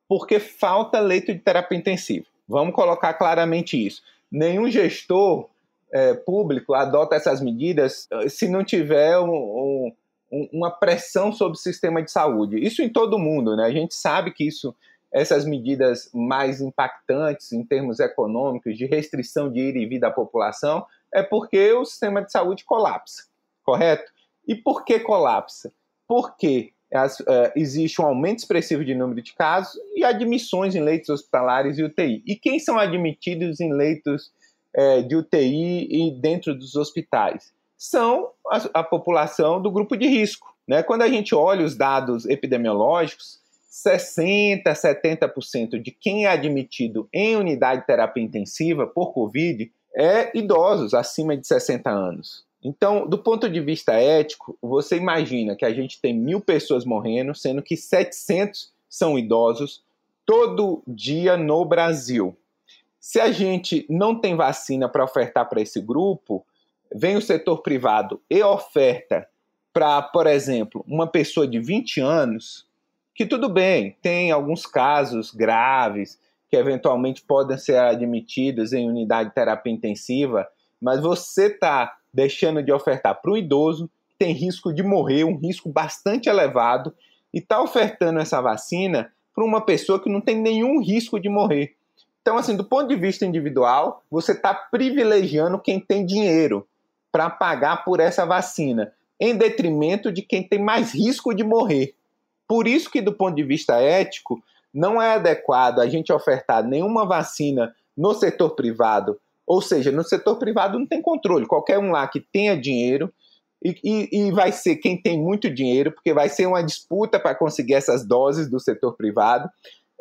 porque falta leito de terapia intensiva. Vamos colocar claramente isso. Nenhum gestor é, público adota essas medidas eh, se não tiver um, um, uma pressão sobre o sistema de saúde. Isso em todo mundo, né? A gente sabe que isso, essas medidas mais impactantes em termos econômicos, de restrição de ir e vir da população, é porque o sistema de saúde colapsa, correto? E por que colapsa? Porque as, uh, existe um aumento expressivo de número de casos e admissões em leitos hospitalares e UTI. E quem são admitidos em leitos uh, de UTI e dentro dos hospitais? São a, a população do grupo de risco. Né? Quando a gente olha os dados epidemiológicos, 60%, 70% de quem é admitido em unidade de terapia intensiva por Covid é idosos acima de 60 anos. Então, do ponto de vista ético, você imagina que a gente tem mil pessoas morrendo, sendo que 700 são idosos todo dia no Brasil. Se a gente não tem vacina para ofertar para esse grupo, vem o setor privado e oferta para, por exemplo, uma pessoa de 20 anos, que tudo bem, tem alguns casos graves que eventualmente podem ser admitidos em unidade de terapia intensiva, mas você está deixando de ofertar para um idoso que tem risco de morrer, um risco bastante elevado, e está ofertando essa vacina para uma pessoa que não tem nenhum risco de morrer. Então, assim, do ponto de vista individual, você está privilegiando quem tem dinheiro para pagar por essa vacina, em detrimento de quem tem mais risco de morrer. Por isso que, do ponto de vista ético, não é adequado a gente ofertar nenhuma vacina no setor privado. Ou seja, no setor privado não tem controle. Qualquer um lá que tenha dinheiro e, e, e, vai ser quem tem muito dinheiro, porque vai ser uma disputa para conseguir essas doses do setor privado.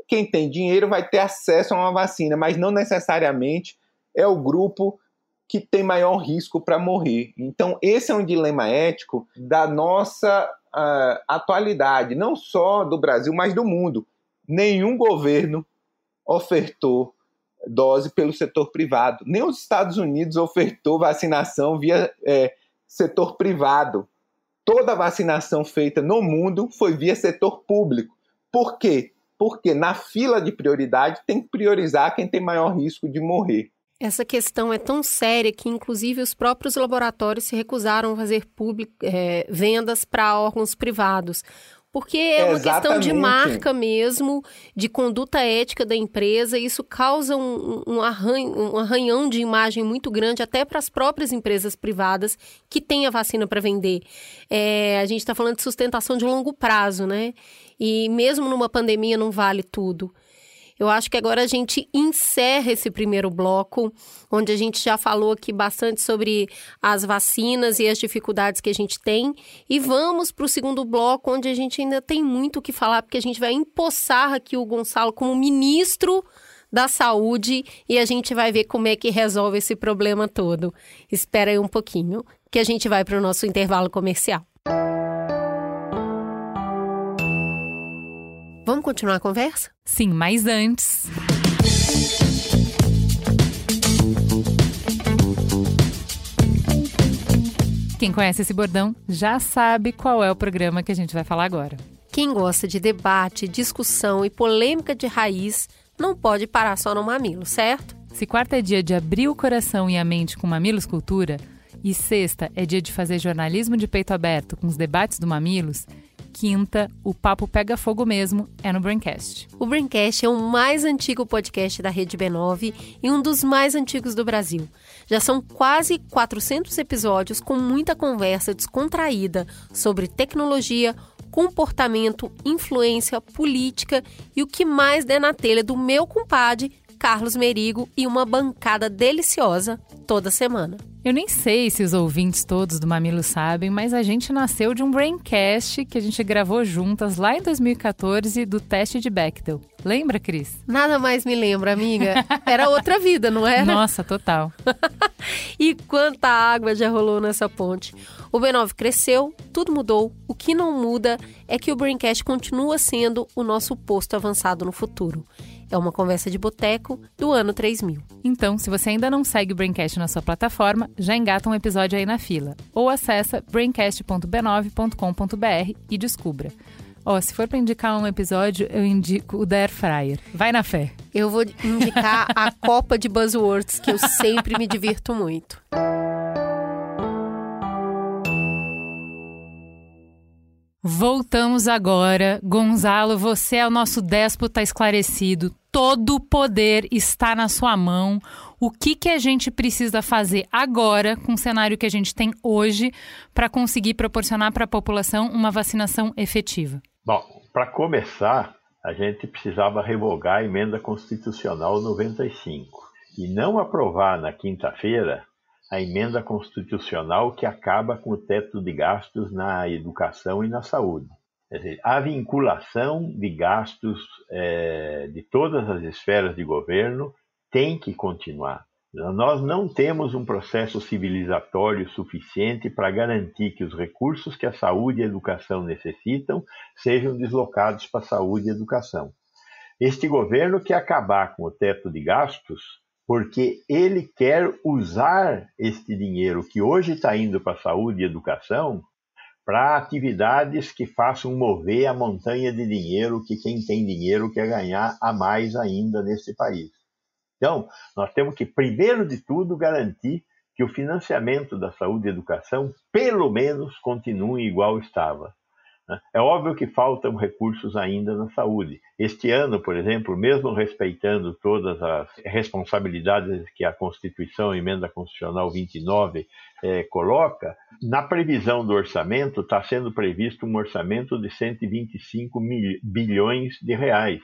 Quem tem dinheiro vai ter acesso a uma vacina, mas não necessariamente é o grupo que tem maior risco para morrer. Então, esse é um dilema ético da nossa uh, atualidade, não só do Brasil, mas do mundo. Nenhum governo ofertou dose pelo setor privado. Nem os Estados Unidos ofertou vacinação via é, setor privado. Toda vacinação feita no mundo foi via setor público. Por quê? Porque na fila de prioridade tem que priorizar quem tem maior risco de morrer.
Essa questão é tão séria que, inclusive, os próprios laboratórios se recusaram a fazer public, é, vendas para órgãos privados. Porque é uma Exatamente. questão de marca mesmo, de conduta ética da empresa, e isso causa um, um, arranho, um arranhão de imagem muito grande até para as próprias empresas privadas que têm a vacina para vender. É, a gente está falando de sustentação de longo prazo, né? E mesmo numa pandemia não vale tudo. Eu acho que agora a gente encerra esse primeiro bloco, onde a gente já falou aqui bastante sobre as vacinas e as dificuldades que a gente tem. E vamos para o segundo bloco, onde a gente ainda tem muito o que falar, porque a gente vai empossar aqui o Gonçalo como ministro da saúde e a gente vai ver como é que resolve esse problema todo. Espera aí um pouquinho, que a gente vai para o nosso intervalo comercial. Vamos continuar a conversa?
Sim, mas antes. Quem conhece esse bordão já sabe qual é o programa que a gente vai falar agora.
Quem gosta de debate, discussão e polêmica de raiz não pode parar só no mamilo, certo?
Se quarta é dia de abrir o coração e a mente com Mamilos Cultura e sexta é dia de fazer jornalismo de peito aberto com os debates do Mamilos, quinta, o papo pega fogo mesmo, é no Braincast.
O Braincast é o mais antigo podcast da Rede B9 e um dos mais antigos do Brasil. Já são quase 400 episódios com muita conversa descontraída sobre tecnologia, comportamento, influência, política e o que mais der na telha do meu compadre, Carlos Merigo, e uma bancada deliciosa toda semana.
Eu nem sei se os ouvintes todos do Mamilo sabem, mas a gente nasceu de um Braincast que a gente gravou juntas lá em 2014 do teste de Bechdel. Lembra, Cris?
Nada mais me lembra, amiga. Era outra vida, não era?
Nossa, total.
e quanta água já rolou nessa ponte. O B9 cresceu, tudo mudou. O que não muda é que o Braincast continua sendo o nosso posto avançado no futuro. É uma conversa de boteco do ano 3000.
Então, se você ainda não segue o Braincast na sua plataforma, já engata um episódio aí na fila. Ou acessa braincast.b9.com.br e descubra. Ó, oh, se for para indicar um episódio, eu indico o da Air Fryer. Vai na fé.
Eu vou indicar a Copa de Buzzwords, que eu sempre me divirto muito.
Voltamos agora. Gonzalo, você é o nosso déspota esclarecido todo o poder está na sua mão. O que, que a gente precisa fazer agora, com o cenário que a gente tem hoje, para conseguir proporcionar para a população uma vacinação efetiva?
Bom, para começar, a gente precisava revogar a emenda constitucional 95 e não aprovar na quinta-feira a emenda constitucional que acaba com o teto de gastos na educação e na saúde. Quer dizer, a vinculação de gastos é, de todas as esferas de governo tem que continuar. Nós não temos um processo civilizatório suficiente para garantir que os recursos que a saúde e a educação necessitam sejam deslocados para a saúde e educação. Este governo quer acabar com o teto de gastos porque ele quer usar este dinheiro que hoje está indo para a saúde e educação para atividades que façam mover a montanha de dinheiro que quem tem dinheiro quer ganhar a mais ainda nesse país. Então, nós temos que, primeiro de tudo, garantir que o financiamento da saúde e educação, pelo menos, continue igual estava. Né? É óbvio que faltam recursos ainda na saúde. Este ano, por exemplo, mesmo respeitando todas as responsabilidades que a Constituição, a Emenda Constitucional 29, eh, coloca, na previsão do orçamento está sendo previsto um orçamento de 125 mil, bilhões de reais,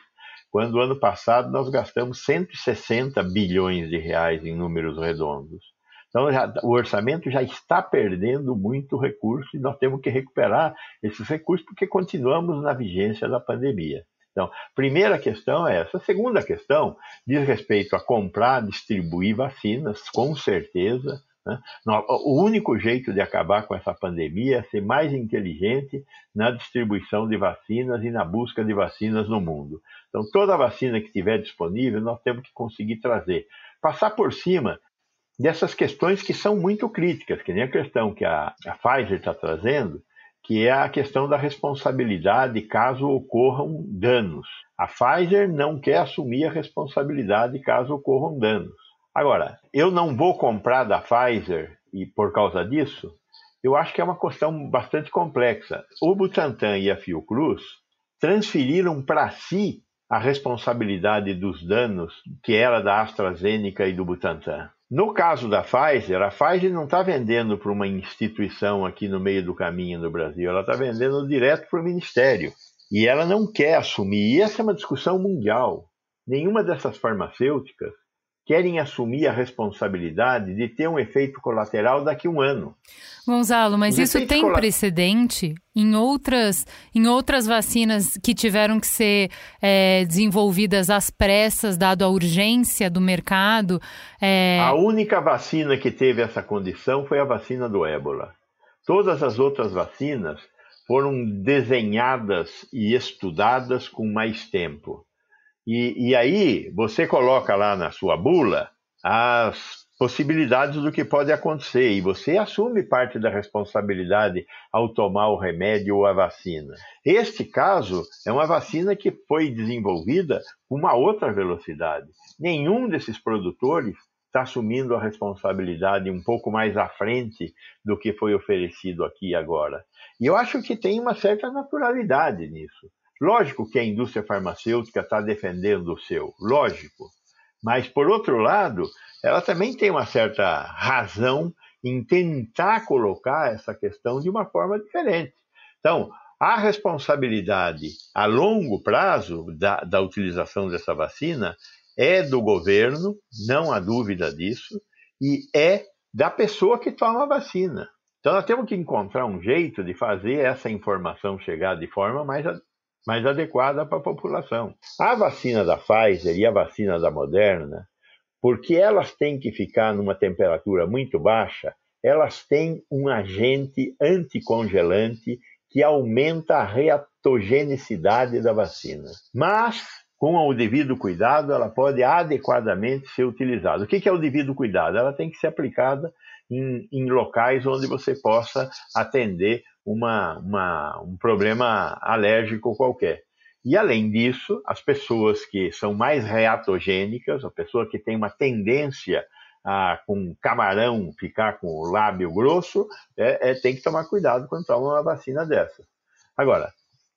quando ano passado nós gastamos 160 bilhões de reais em números redondos. Então, já, o orçamento já está perdendo muito recurso e nós temos que recuperar esses recursos porque continuamos na vigência da pandemia. Então, primeira questão é essa. Segunda questão diz respeito a comprar, distribuir vacinas, com certeza. Né? O único jeito de acabar com essa pandemia é ser mais inteligente na distribuição de vacinas e na busca de vacinas no mundo. Então, toda vacina que estiver disponível, nós temos que conseguir trazer. Passar por cima dessas questões que são muito críticas, que nem a questão que a, a Pfizer está trazendo, que é a questão da responsabilidade caso ocorram danos. A Pfizer não quer assumir a responsabilidade caso ocorram danos. Agora, eu não vou comprar da Pfizer e por causa disso, eu acho que é uma questão bastante complexa. O Butantan e a Fiocruz transferiram para si a responsabilidade dos danos que era da AstraZeneca e do Butantan. No caso da Pfizer, a Pfizer não está vendendo para uma instituição aqui no meio do caminho no Brasil, ela está vendendo direto para o Ministério. E ela não quer assumir. E essa é uma discussão mundial. Nenhuma dessas farmacêuticas querem assumir a responsabilidade de ter um efeito colateral daqui a um ano.
Gonzalo, mas Os isso tem precedente em outras, em outras vacinas que tiveram que ser é, desenvolvidas às pressas, dado a urgência do mercado?
É... A única vacina que teve essa condição foi a vacina do ébola. Todas as outras vacinas foram desenhadas e estudadas com mais tempo. E, e aí você coloca lá na sua bula as possibilidades do que pode acontecer e você assume parte da responsabilidade ao tomar o remédio ou a vacina. Este caso é uma vacina que foi desenvolvida com uma outra velocidade. Nenhum desses produtores está assumindo a responsabilidade um pouco mais à frente do que foi oferecido aqui agora. E eu acho que tem uma certa naturalidade nisso. Lógico que a indústria farmacêutica está defendendo o seu, lógico. Mas, por outro lado, ela também tem uma certa razão em tentar colocar essa questão de uma forma diferente. Então, a responsabilidade a longo prazo da, da utilização dessa vacina é do governo, não há dúvida disso, e é da pessoa que toma a vacina. Então, nós temos que encontrar um jeito de fazer essa informação chegar de forma mais mais adequada para a população. A vacina da Pfizer e a vacina da Moderna, porque elas têm que ficar numa temperatura muito baixa, elas têm um agente anticongelante que aumenta a reatogenicidade da vacina. Mas, com o devido cuidado, ela pode adequadamente ser utilizada. O que é o devido cuidado? Ela tem que ser aplicada em, em locais onde você possa atender uma, uma, um problema alérgico qualquer. E além disso, as pessoas que são mais reatogênicas, a pessoa que tem uma tendência a, com camarão, ficar com o lábio grosso, é, é, tem que tomar cuidado quando toma uma vacina dessa. Agora,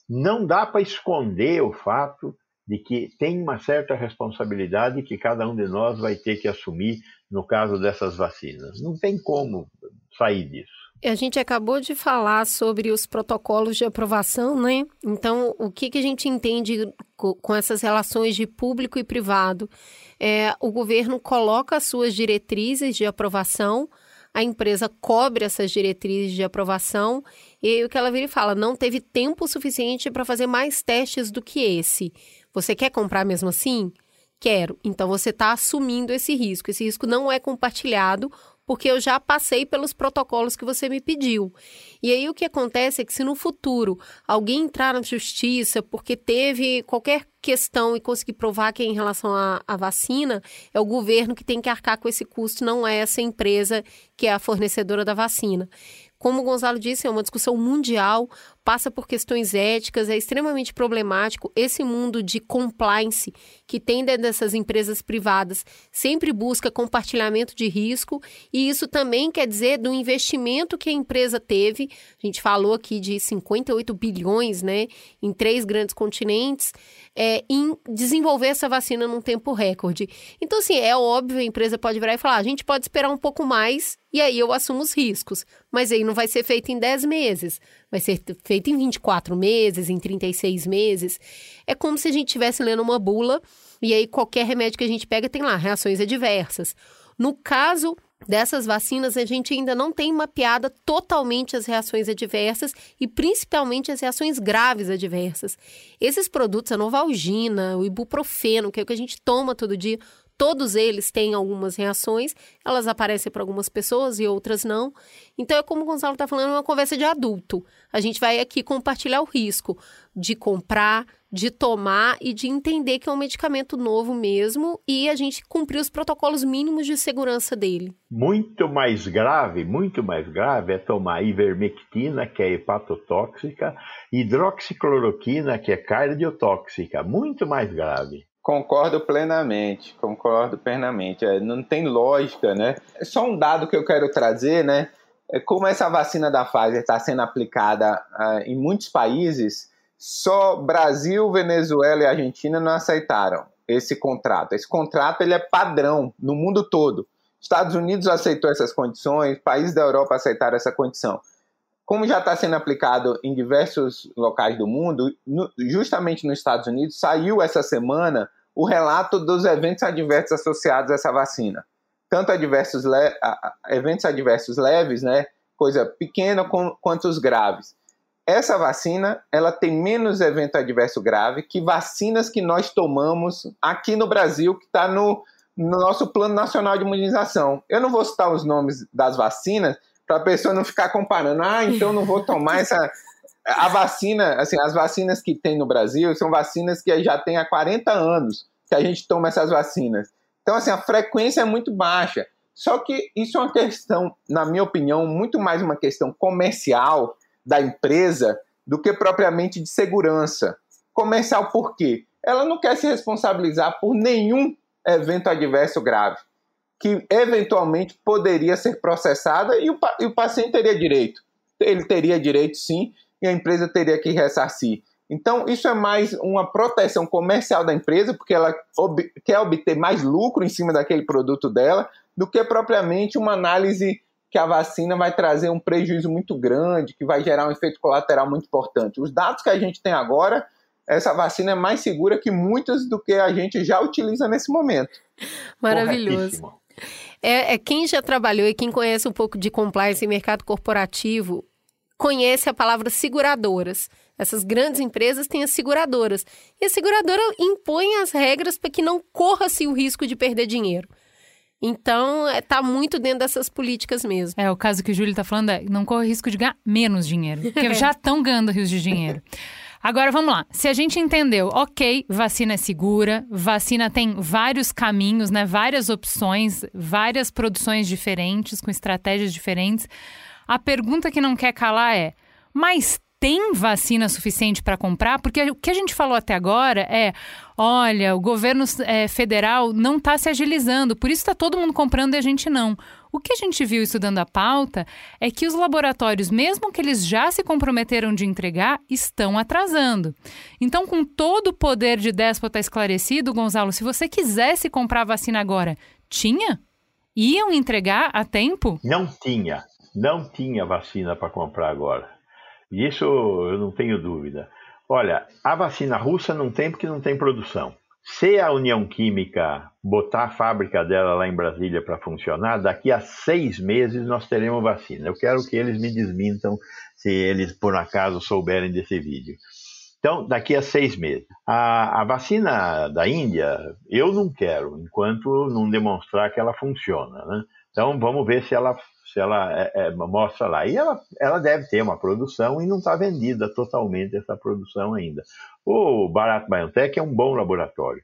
não dá para esconder o fato de que tem uma certa responsabilidade que cada um de nós vai ter que assumir no caso dessas vacinas. Não tem como sair disso.
A gente acabou de falar sobre os protocolos de aprovação, né? Então, o que, que a gente entende com essas relações de público e privado? É, o governo coloca as suas diretrizes de aprovação, a empresa cobre essas diretrizes de aprovação, e aí o que ela vira e fala: não teve tempo suficiente para fazer mais testes do que esse. Você quer comprar mesmo assim? Quero. Então você está assumindo esse risco. Esse risco não é compartilhado porque eu já passei pelos protocolos que você me pediu. E aí o que acontece é que se no futuro alguém entrar na justiça porque teve qualquer questão e conseguir provar que é em relação à, vacina, é o governo que tem que arcar com esse custo, não é essa empresa que é a fornecedora da vacina. como o Gonzalo disse, é uma discussão mundial, passa por questões éticas, é extremamente problemático. Esse mundo de compliance que tem dentro dessas empresas privadas sempre busca compartilhamento de risco, e isso também quer dizer do investimento que a empresa teve. A gente falou aqui de 58 bilhões né, em três grandes continentes, é, em desenvolver essa vacina num tempo recorde. Então, assim, é óbvio, a empresa pode virar e falar: a gente pode esperar um pouco mais e aí eu assumo os riscos. Mas aí não vai ser feito em 10 meses, vai ser feito em 24 meses, em 36 meses. É como se a gente estivesse lendo uma bula e aí qualquer remédio que a gente pega tem lá reações adversas. No caso dessas vacinas, a gente ainda não tem mapeada totalmente as reações adversas e principalmente as reações graves adversas. Esses produtos, a Novalgina, o ibuprofeno, que é o que a gente toma todo dia, Todos eles têm algumas reações, elas aparecem para algumas pessoas e outras não. Então, é como o Gonçalo está falando, é uma conversa de adulto. A gente vai aqui compartilhar o risco de comprar, de tomar e de entender que é um medicamento novo mesmo e a gente cumprir os protocolos mínimos de segurança dele.
Muito mais grave, muito mais grave é tomar ivermectina, que é hepatotóxica, hidroxicloroquina, que é cardiotóxica, muito mais grave.
Concordo plenamente, concordo plenamente. É, não tem lógica, né? É só um dado que eu quero trazer, né? É como essa vacina da Pfizer está sendo aplicada uh, em muitos países, só Brasil, Venezuela e Argentina não aceitaram esse contrato. Esse contrato ele é padrão no mundo todo. Estados Unidos aceitou essas condições, países da Europa aceitaram essa condição. Como já está sendo aplicado em diversos locais do mundo, no, justamente nos Estados Unidos, saiu essa semana o relato dos eventos adversos associados a essa vacina. Tanto adversos eventos adversos leves, né, coisa pequena, com, quanto os graves. Essa vacina, ela tem menos evento adverso grave que vacinas que nós tomamos aqui no Brasil, que está no, no nosso Plano Nacional de Imunização. Eu não vou citar os nomes das vacinas, para a pessoa não ficar comparando. Ah, então não vou tomar essa. A vacina, assim, as vacinas que tem no Brasil são vacinas que já tem há 40 anos que a gente toma essas vacinas. Então, assim, a frequência é muito baixa. Só que isso é uma questão, na minha opinião, muito mais uma questão comercial da empresa do que propriamente de segurança. Comercial por quê? Ela não quer se responsabilizar por nenhum evento adverso grave que eventualmente poderia ser processada e o, e o paciente teria direito. Ele teria direito sim e a empresa teria que ressarcir. Então, isso é mais uma proteção comercial da empresa, porque ela ob quer obter mais lucro em cima daquele produto dela, do que propriamente uma análise que a vacina vai trazer um prejuízo muito grande, que vai gerar um efeito colateral muito importante. Os dados que a gente tem agora, essa vacina é mais segura que muitas do que a gente já utiliza nesse momento.
Maravilhoso. É, é, quem já trabalhou e quem conhece um pouco de compliance e mercado corporativo conhece a palavra seguradoras. Essas grandes empresas têm as seguradoras. E a seguradora impõe as regras para que não corra-se o risco de perder dinheiro. Então, está é, muito dentro dessas políticas mesmo.
É, o caso que o Júlio está falando é não corre o risco de ganhar menos dinheiro. Porque já estão ganhando rios de dinheiro. Agora vamos lá. Se a gente entendeu, ok, vacina é segura, vacina tem vários caminhos, né? Várias opções, várias produções diferentes, com estratégias diferentes. A pergunta que não quer calar é: mas tem vacina suficiente para comprar? Porque o que a gente falou até agora é: olha, o governo é, federal não está se agilizando, por isso está todo mundo comprando e a gente não. O que a gente viu estudando a pauta é que os laboratórios, mesmo que eles já se comprometeram de entregar, estão atrasando. Então, com todo o poder de déspota esclarecido, Gonzalo, se você quisesse comprar vacina agora, tinha? Iam entregar a tempo?
Não tinha. Não tinha vacina para comprar agora. Isso eu não tenho dúvida. Olha, a vacina russa não tem porque não tem produção. Se a União Química botar a fábrica dela lá em Brasília para funcionar, daqui a seis meses nós teremos vacina. Eu quero que eles me desmintam se eles por acaso souberem desse vídeo. Então, daqui a seis meses. A, a vacina da Índia, eu não quero, enquanto não demonstrar que ela funciona. Né? Então, vamos ver se ela se ela é, é, mostra lá. E ela, ela deve ter uma produção e não está vendida totalmente essa produção ainda. O Barato BioNTech é um bom laboratório.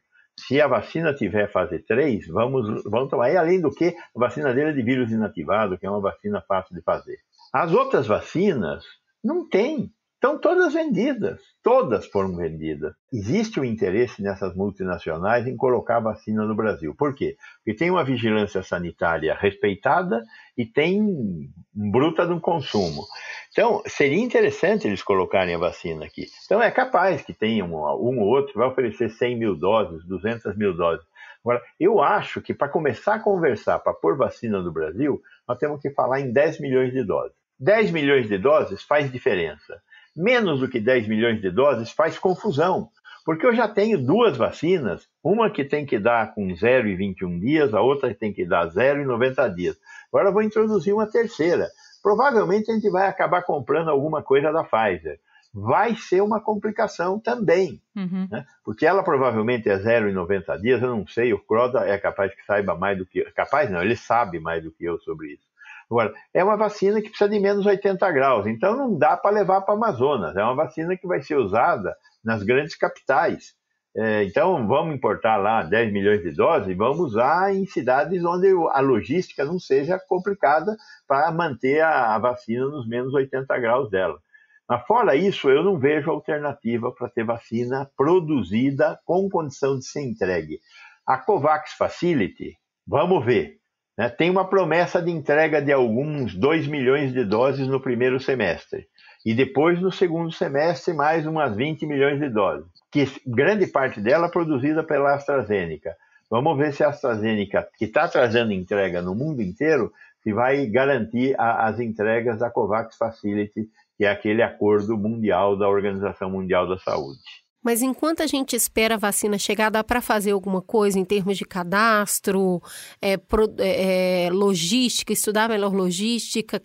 Se a vacina tiver fase 3, vamos, vamos tomar. E além do que, a vacina dele é de vírus inativado, que é uma vacina fácil de fazer. As outras vacinas não tem. Estão todas vendidas, todas foram vendidas. Existe um interesse nessas multinacionais em colocar vacina no Brasil. Por quê? Porque tem uma vigilância sanitária respeitada e tem bruta no consumo. Então, seria interessante eles colocarem a vacina aqui. Então, é capaz que tenha um, um ou outro vai oferecer 100 mil doses, 200 mil doses. Agora, eu acho que para começar a conversar para pôr vacina no Brasil, nós temos que falar em 10 milhões de doses. 10 milhões de doses faz diferença menos do que 10 milhões de doses faz confusão, porque eu já tenho duas vacinas, uma que tem que dar com 0 e 21 dias, a outra que tem que dar 0 e 90 dias. Agora eu vou introduzir uma terceira. Provavelmente a gente vai acabar comprando alguma coisa da Pfizer. Vai ser uma complicação também, uhum. né? porque ela provavelmente é 0 e 90 dias, eu não sei, o Croda é capaz que saiba mais do que... Capaz não, ele sabe mais do que eu sobre isso. Agora, é uma vacina que precisa de menos 80 graus, então não dá para levar para Amazonas. É uma vacina que vai ser usada nas grandes capitais. É, então, vamos importar lá 10 milhões de doses e vamos usar em cidades onde a logística não seja complicada para manter a, a vacina nos menos 80 graus dela. Mas, fora isso, eu não vejo alternativa para ter vacina produzida com condição de ser entregue. A COVAX Facility, vamos ver. Né, tem uma promessa de entrega de alguns 2 milhões de doses no primeiro semestre. E depois, no segundo semestre, mais umas 20 milhões de doses, que grande parte dela produzida pela AstraZeneca. Vamos ver se a AstraZeneca, que está trazendo entrega no mundo inteiro, se vai garantir a, as entregas da COVAX Facility, que é aquele acordo mundial da Organização Mundial da Saúde.
Mas enquanto a gente espera a vacina chegar, dá para fazer alguma coisa em termos de cadastro, é, pro, é, é, logística, estudar melhor logística,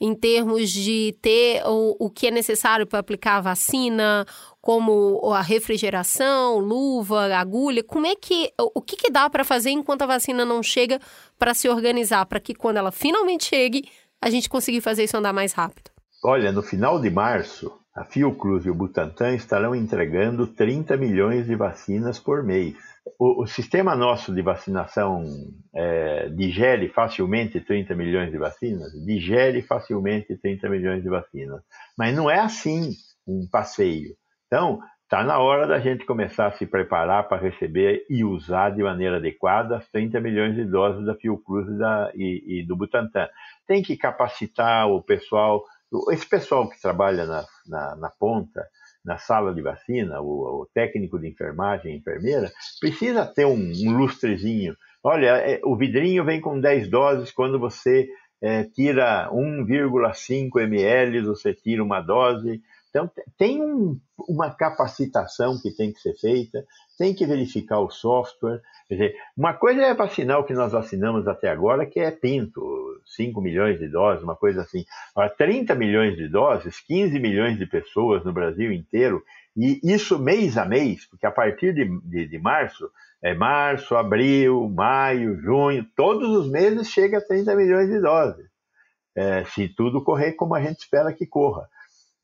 em termos de ter o, o que é necessário para aplicar a vacina, como a refrigeração, luva, agulha. Como é que o que, que dá para fazer enquanto a vacina não chega para se organizar, para que quando ela finalmente chegue, a gente conseguir fazer isso andar mais rápido?
Olha, no final de março, a Fiocruz e o Butantan estarão entregando 30 milhões de vacinas por mês. O, o sistema nosso de vacinação é, digere facilmente 30 milhões de vacinas? Digere facilmente 30 milhões de vacinas. Mas não é assim um passeio. Então, está na hora da gente começar a se preparar para receber e usar de maneira adequada as 30 milhões de doses da Fiocruz e, da, e, e do Butantan. Tem que capacitar o pessoal esse pessoal que trabalha na, na, na ponta, na sala de vacina, o, o, técnico de enfermagem, enfermeira, precisa ter um, um lustrezinho. Olha, é, o vidrinho vem com 10 doses, quando você é, tira 1,5 ml, você tira uma dose. Então, tem um, uma capacitação que tem que ser feita, tem que verificar o software. Quer dizer, uma coisa é vacinar o que nós vacinamos até agora, que é pinto, 5 milhões de doses, uma coisa assim. Agora, 30 milhões de doses, 15 milhões de pessoas no Brasil inteiro, e isso mês a mês, porque a partir de, de, de março, é março, abril, maio, junho, todos os meses chega a 30 milhões de doses. É, se tudo correr como a gente espera que corra.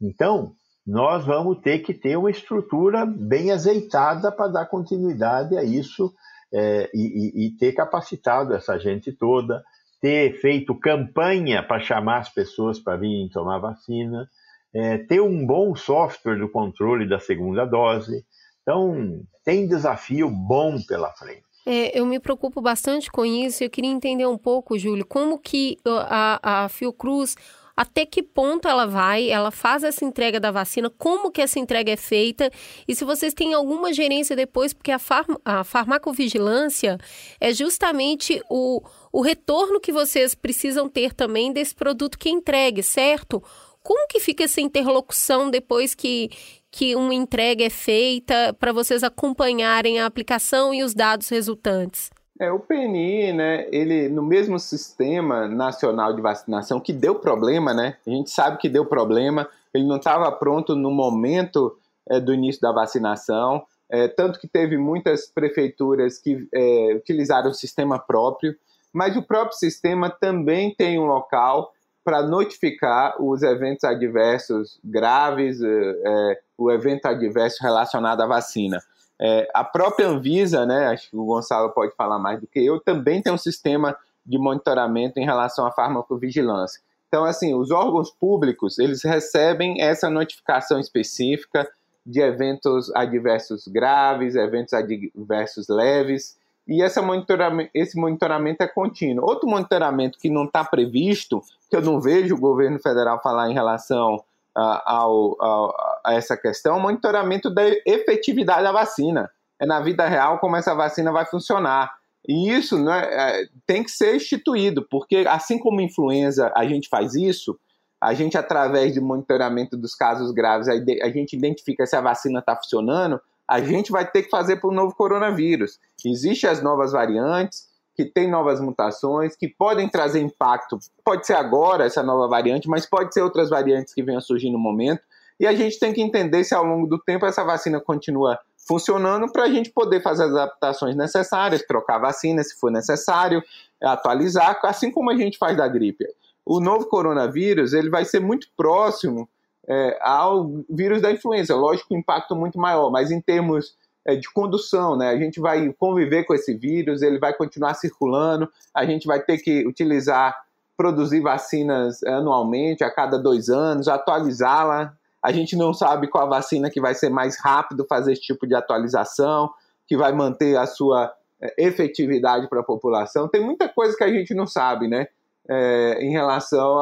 Então, nós vamos ter que ter uma estrutura bem azeitada para dar continuidade a isso é, e, e, ter capacitado essa gente toda, ter feito campanha para chamar as pessoas para virem tomar vacina, é, ter um bom software do controle da segunda dose. Então, tem desafio bom pela frente.
É, eu me preocupo bastante com isso. Eu queria entender um pouco, Júlio, como que a, a Fiocruz até que ponto ela vai, ela faz essa entrega da vacina, como que essa entrega é feita e se vocês têm alguma gerência depois, porque a, farm a farmacovigilância é justamente o, o retorno que vocês precisam ter também desse produto que é entregue, certo? Como que fica essa interlocução depois que, que uma entrega é feita para vocês acompanharem a aplicação e os dados resultantes?
É, o PNI, né, ele no mesmo sistema nacional de vacinação que deu problema, né? A gente sabe que deu problema, ele não estava pronto no momento é, do início da vacinação, é, tanto que teve muitas prefeituras que é, utilizaram o sistema próprio, mas o próprio sistema também tem um local para notificar os eventos adversos graves, é, é, o evento adverso relacionado à vacina. É, a própria Anvisa, né, acho que o Gonçalo pode falar mais do que eu, também tem um sistema de monitoramento em relação à farmacovigilância. Então, assim, os órgãos públicos, eles recebem essa notificação específica de eventos adversos graves, eventos adversos leves, e essa monitoramento, esse monitoramento é contínuo. Outro monitoramento que não está previsto, que eu não vejo o governo federal falar em relação a essa questão, o monitoramento da efetividade da vacina. É na vida real como essa vacina vai funcionar. E isso né, é, tem que ser instituído, porque assim como influenza a gente faz isso, a gente, através de monitoramento dos casos graves, a gente identifica se a vacina está funcionando, a gente vai ter que fazer para o novo coronavírus. Existem as novas variantes, que têm novas mutações, que podem trazer impacto. Pode ser agora essa nova variante, mas pode ser outras variantes que venham surgir no momento. E a gente tem que entender se ao longo do tempo essa vacina continua funcionando para a gente poder fazer as adaptações necessárias, trocar vacina se for necessário, atualizar, assim como a gente faz da gripe o novo coronavírus ele vai ser muito próximo é, ao vírus da influenza. Lógico, um impacto muito maior, mas em termos de condução, né? A gente vai conviver com esse vírus, ele vai continuar circulando, a gente vai ter que utilizar, produzir vacinas anualmente, a cada dois anos, atualizá-la. A gente não sabe qual vacina que vai ser mais rápido fazer esse tipo de atualização, que vai manter a sua é, efetividade para a população. Tem muita coisa que a gente não sabe, né? é, em relação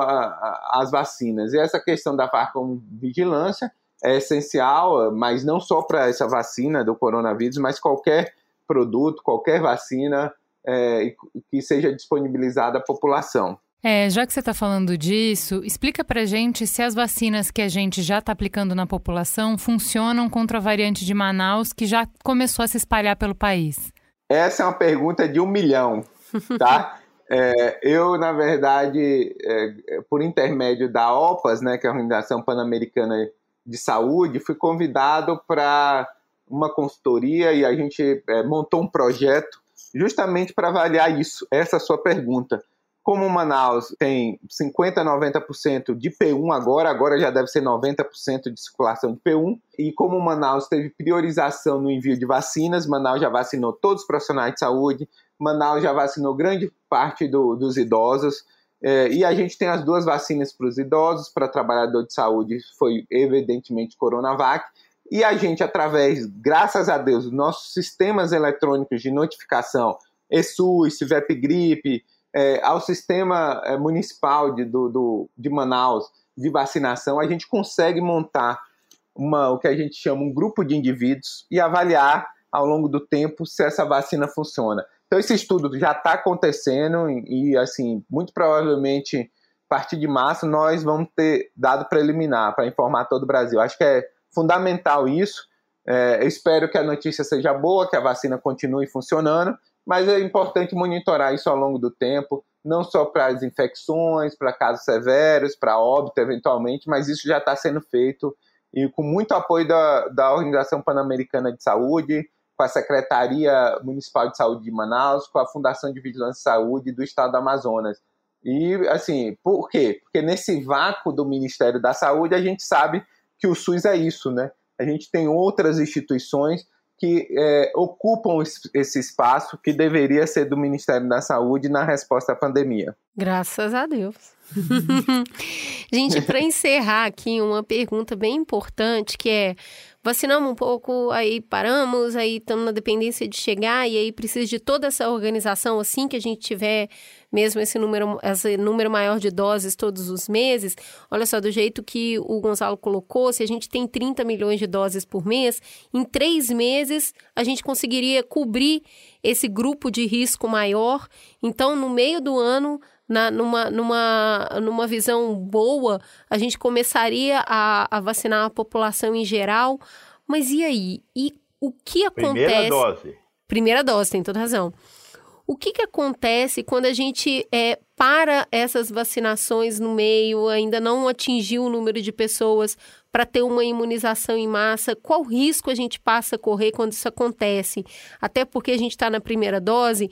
às vacinas. E essa questão da farmacovigilância é essencial, mas não só para essa vacina do coronavírus, mas qualquer produto, qualquer vacina é, que seja disponibilizada à população.
É, já que você está falando disso, explica para gente se as vacinas que a gente já está aplicando na população funcionam contra a variante de Manaus que já começou a se espalhar pelo país.
Essa é uma pergunta de um milhão, tá? É, eu, na verdade, é, por intermédio da OPAS, né, que é a Organização Pan-Americana de Saúde, fui convidado para uma consultoria e a gente é, montou um projeto justamente para avaliar isso, essa sua pergunta. Como Manaus tem 50% a 90% de P1 agora, agora já deve ser 90% de circulação de P1, e como Manaus teve priorização no envio de vacinas, Manaus já vacinou todos os profissionais de saúde, Manaus já vacinou grande parte do, dos idosos. É, e a gente tem as duas vacinas para os idosos, para trabalhador de saúde, foi evidentemente Coronavac. E a gente, através, graças a Deus, nossos sistemas eletrônicos de notificação, ESUS, CIVEP Gripe, é, ao sistema é, municipal de, do, do, de Manaus de vacinação, a gente consegue montar uma, o que a gente chama um grupo de indivíduos e avaliar ao longo do tempo se essa vacina funciona. Então esse estudo já está acontecendo e, assim, muito provavelmente, a partir de março, nós vamos ter dado preliminar para informar todo o Brasil. Acho que é fundamental isso. É, espero que a notícia seja boa, que a vacina continue funcionando, mas é importante monitorar isso ao longo do tempo, não só para as infecções, para casos severos, para óbito eventualmente, mas isso já está sendo feito e com muito apoio da, da Organização Pan-Americana de Saúde, com a Secretaria Municipal de Saúde de Manaus, com a Fundação de Vigilância e Saúde do Estado do Amazonas. E, assim, por quê? Porque nesse vácuo do Ministério da Saúde, a gente sabe que o SUS é isso, né? A gente tem outras instituições que é, ocupam esse espaço que deveria ser do Ministério da Saúde na resposta à pandemia.
Graças a Deus. gente, para encerrar aqui, uma pergunta bem importante que é: vacinamos um pouco, aí paramos, aí estamos na dependência de chegar, e aí precisa de toda essa organização assim que a gente tiver mesmo esse número, esse número maior de doses todos os meses. Olha só, do jeito que o Gonzalo colocou, se a gente tem 30 milhões de doses por mês, em três meses a gente conseguiria cobrir esse grupo de risco maior. Então, no meio do ano, na, numa, numa, numa visão boa, a gente começaria a, a vacinar a população em geral. Mas e aí? E o que acontece?
Primeira dose.
Primeira dose, tem toda razão. O que, que acontece quando a gente é, para essas vacinações no meio, ainda não atingiu o número de pessoas para ter uma imunização em massa? Qual risco a gente passa a correr quando isso acontece? Até porque a gente está na primeira dose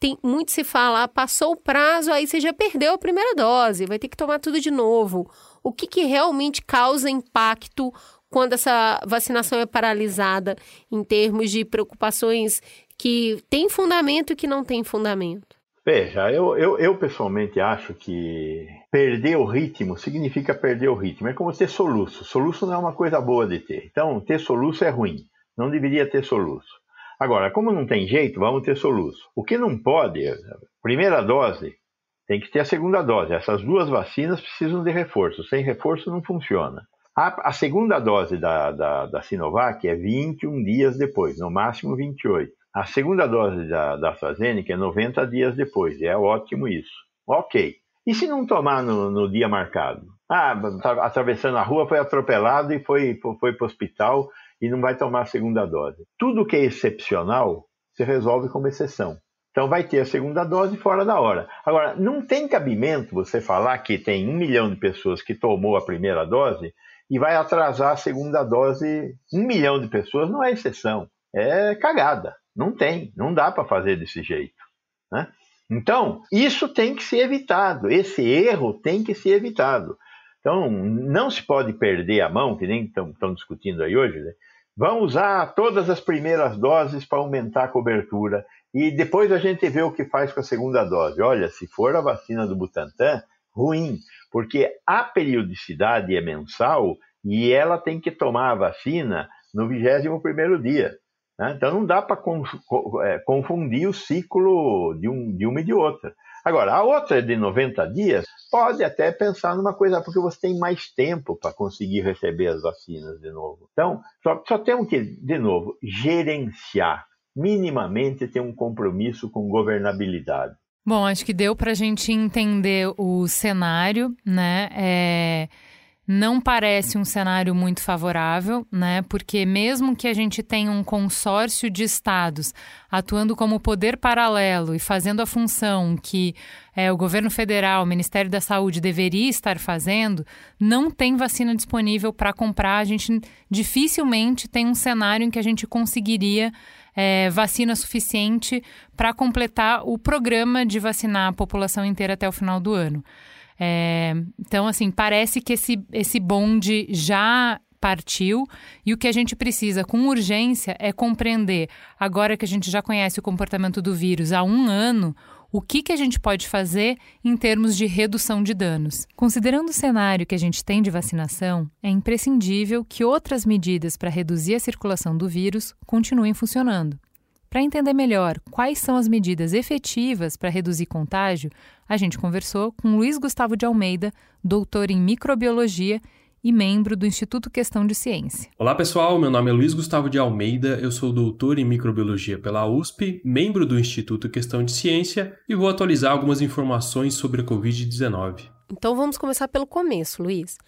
tem muito se fala, passou o prazo, aí você já perdeu a primeira dose, vai ter que tomar tudo de novo. O que, que realmente causa impacto quando essa vacinação é paralisada em termos de preocupações que têm fundamento e que não têm fundamento?
Veja, eu, eu, eu, pessoalmente acho que perder o ritmo significa perder o ritmo. É como ter soluço. Soluço não é uma coisa boa de ter. Então, ter soluço é ruim. Não deveria ter soluço. Agora, como não tem jeito, vamos ter soluço. O que não pode, primeira dose, tem que ter a segunda dose. Essas duas vacinas precisam de reforço. Sem reforço não funciona. A, a segunda dose da, da, da, Sinovac é 21 dias depois, no máximo 28. A segunda dose da, da AstraZeneca é 90 dias depois. É ótimo isso. Ok. E se não tomar no, no dia marcado? Ah, tá atravessando a rua, foi atropelado e foi, foi para o hospital e não vai tomar a segunda dose. Tudo que é excepcional se resolve como exceção. Então vai ter a segunda dose fora da hora. Agora, não tem cabimento você falar que tem um milhão de pessoas que tomou a primeira dose e vai atrasar a segunda dose. Um milhão de pessoas não é exceção, é cagada. Não tem, não dá para fazer desse jeito. Né? Então, isso tem que ser evitado, esse erro tem que ser evitado. Então, não se pode perder a mão, que nem estão discutindo aí hoje, né? Vão usar todas as primeiras doses para aumentar a cobertura e depois a gente vê o que faz com a segunda dose. Olha, se for a vacina do Butantan, ruim, porque a periodicidade é mensal e ela tem que tomar a vacina no 21 dia. Né? Então não dá para é, confundir o ciclo de, um, de uma e de outra. Agora, a outra de 90 dias, pode até pensar numa coisa, porque você tem mais tempo para conseguir receber as vacinas de novo. Então, só, só temos que, de novo, gerenciar, minimamente ter um compromisso com governabilidade.
Bom, acho que deu para a gente entender o cenário, né? É não parece um cenário muito favorável, né? Porque mesmo que a gente tenha um consórcio de estados atuando como poder paralelo e fazendo a função que é, o governo federal, o Ministério da Saúde deveria estar fazendo, não tem vacina disponível para comprar. A gente dificilmente tem um cenário em que a gente conseguiria é, vacina suficiente para completar o programa de vacinar a população inteira até o final do ano. É, então, assim, parece que esse, esse bonde já partiu e o que a gente precisa com urgência é compreender, agora que a gente já conhece o comportamento do vírus há um ano, o que, que a gente pode fazer em termos de redução de danos. Considerando o cenário que a gente tem de vacinação, é imprescindível que outras medidas para reduzir a circulação do vírus continuem funcionando. Para entender melhor quais são as medidas efetivas para reduzir contágio, a gente conversou com Luiz Gustavo de Almeida, doutor em microbiologia e membro do Instituto Questão de Ciência.
Olá pessoal, meu nome é Luiz Gustavo de Almeida, eu sou doutor em microbiologia pela USP, membro do Instituto Questão de Ciência e vou atualizar algumas informações sobre a Covid-19.
Então vamos começar pelo começo, Luiz.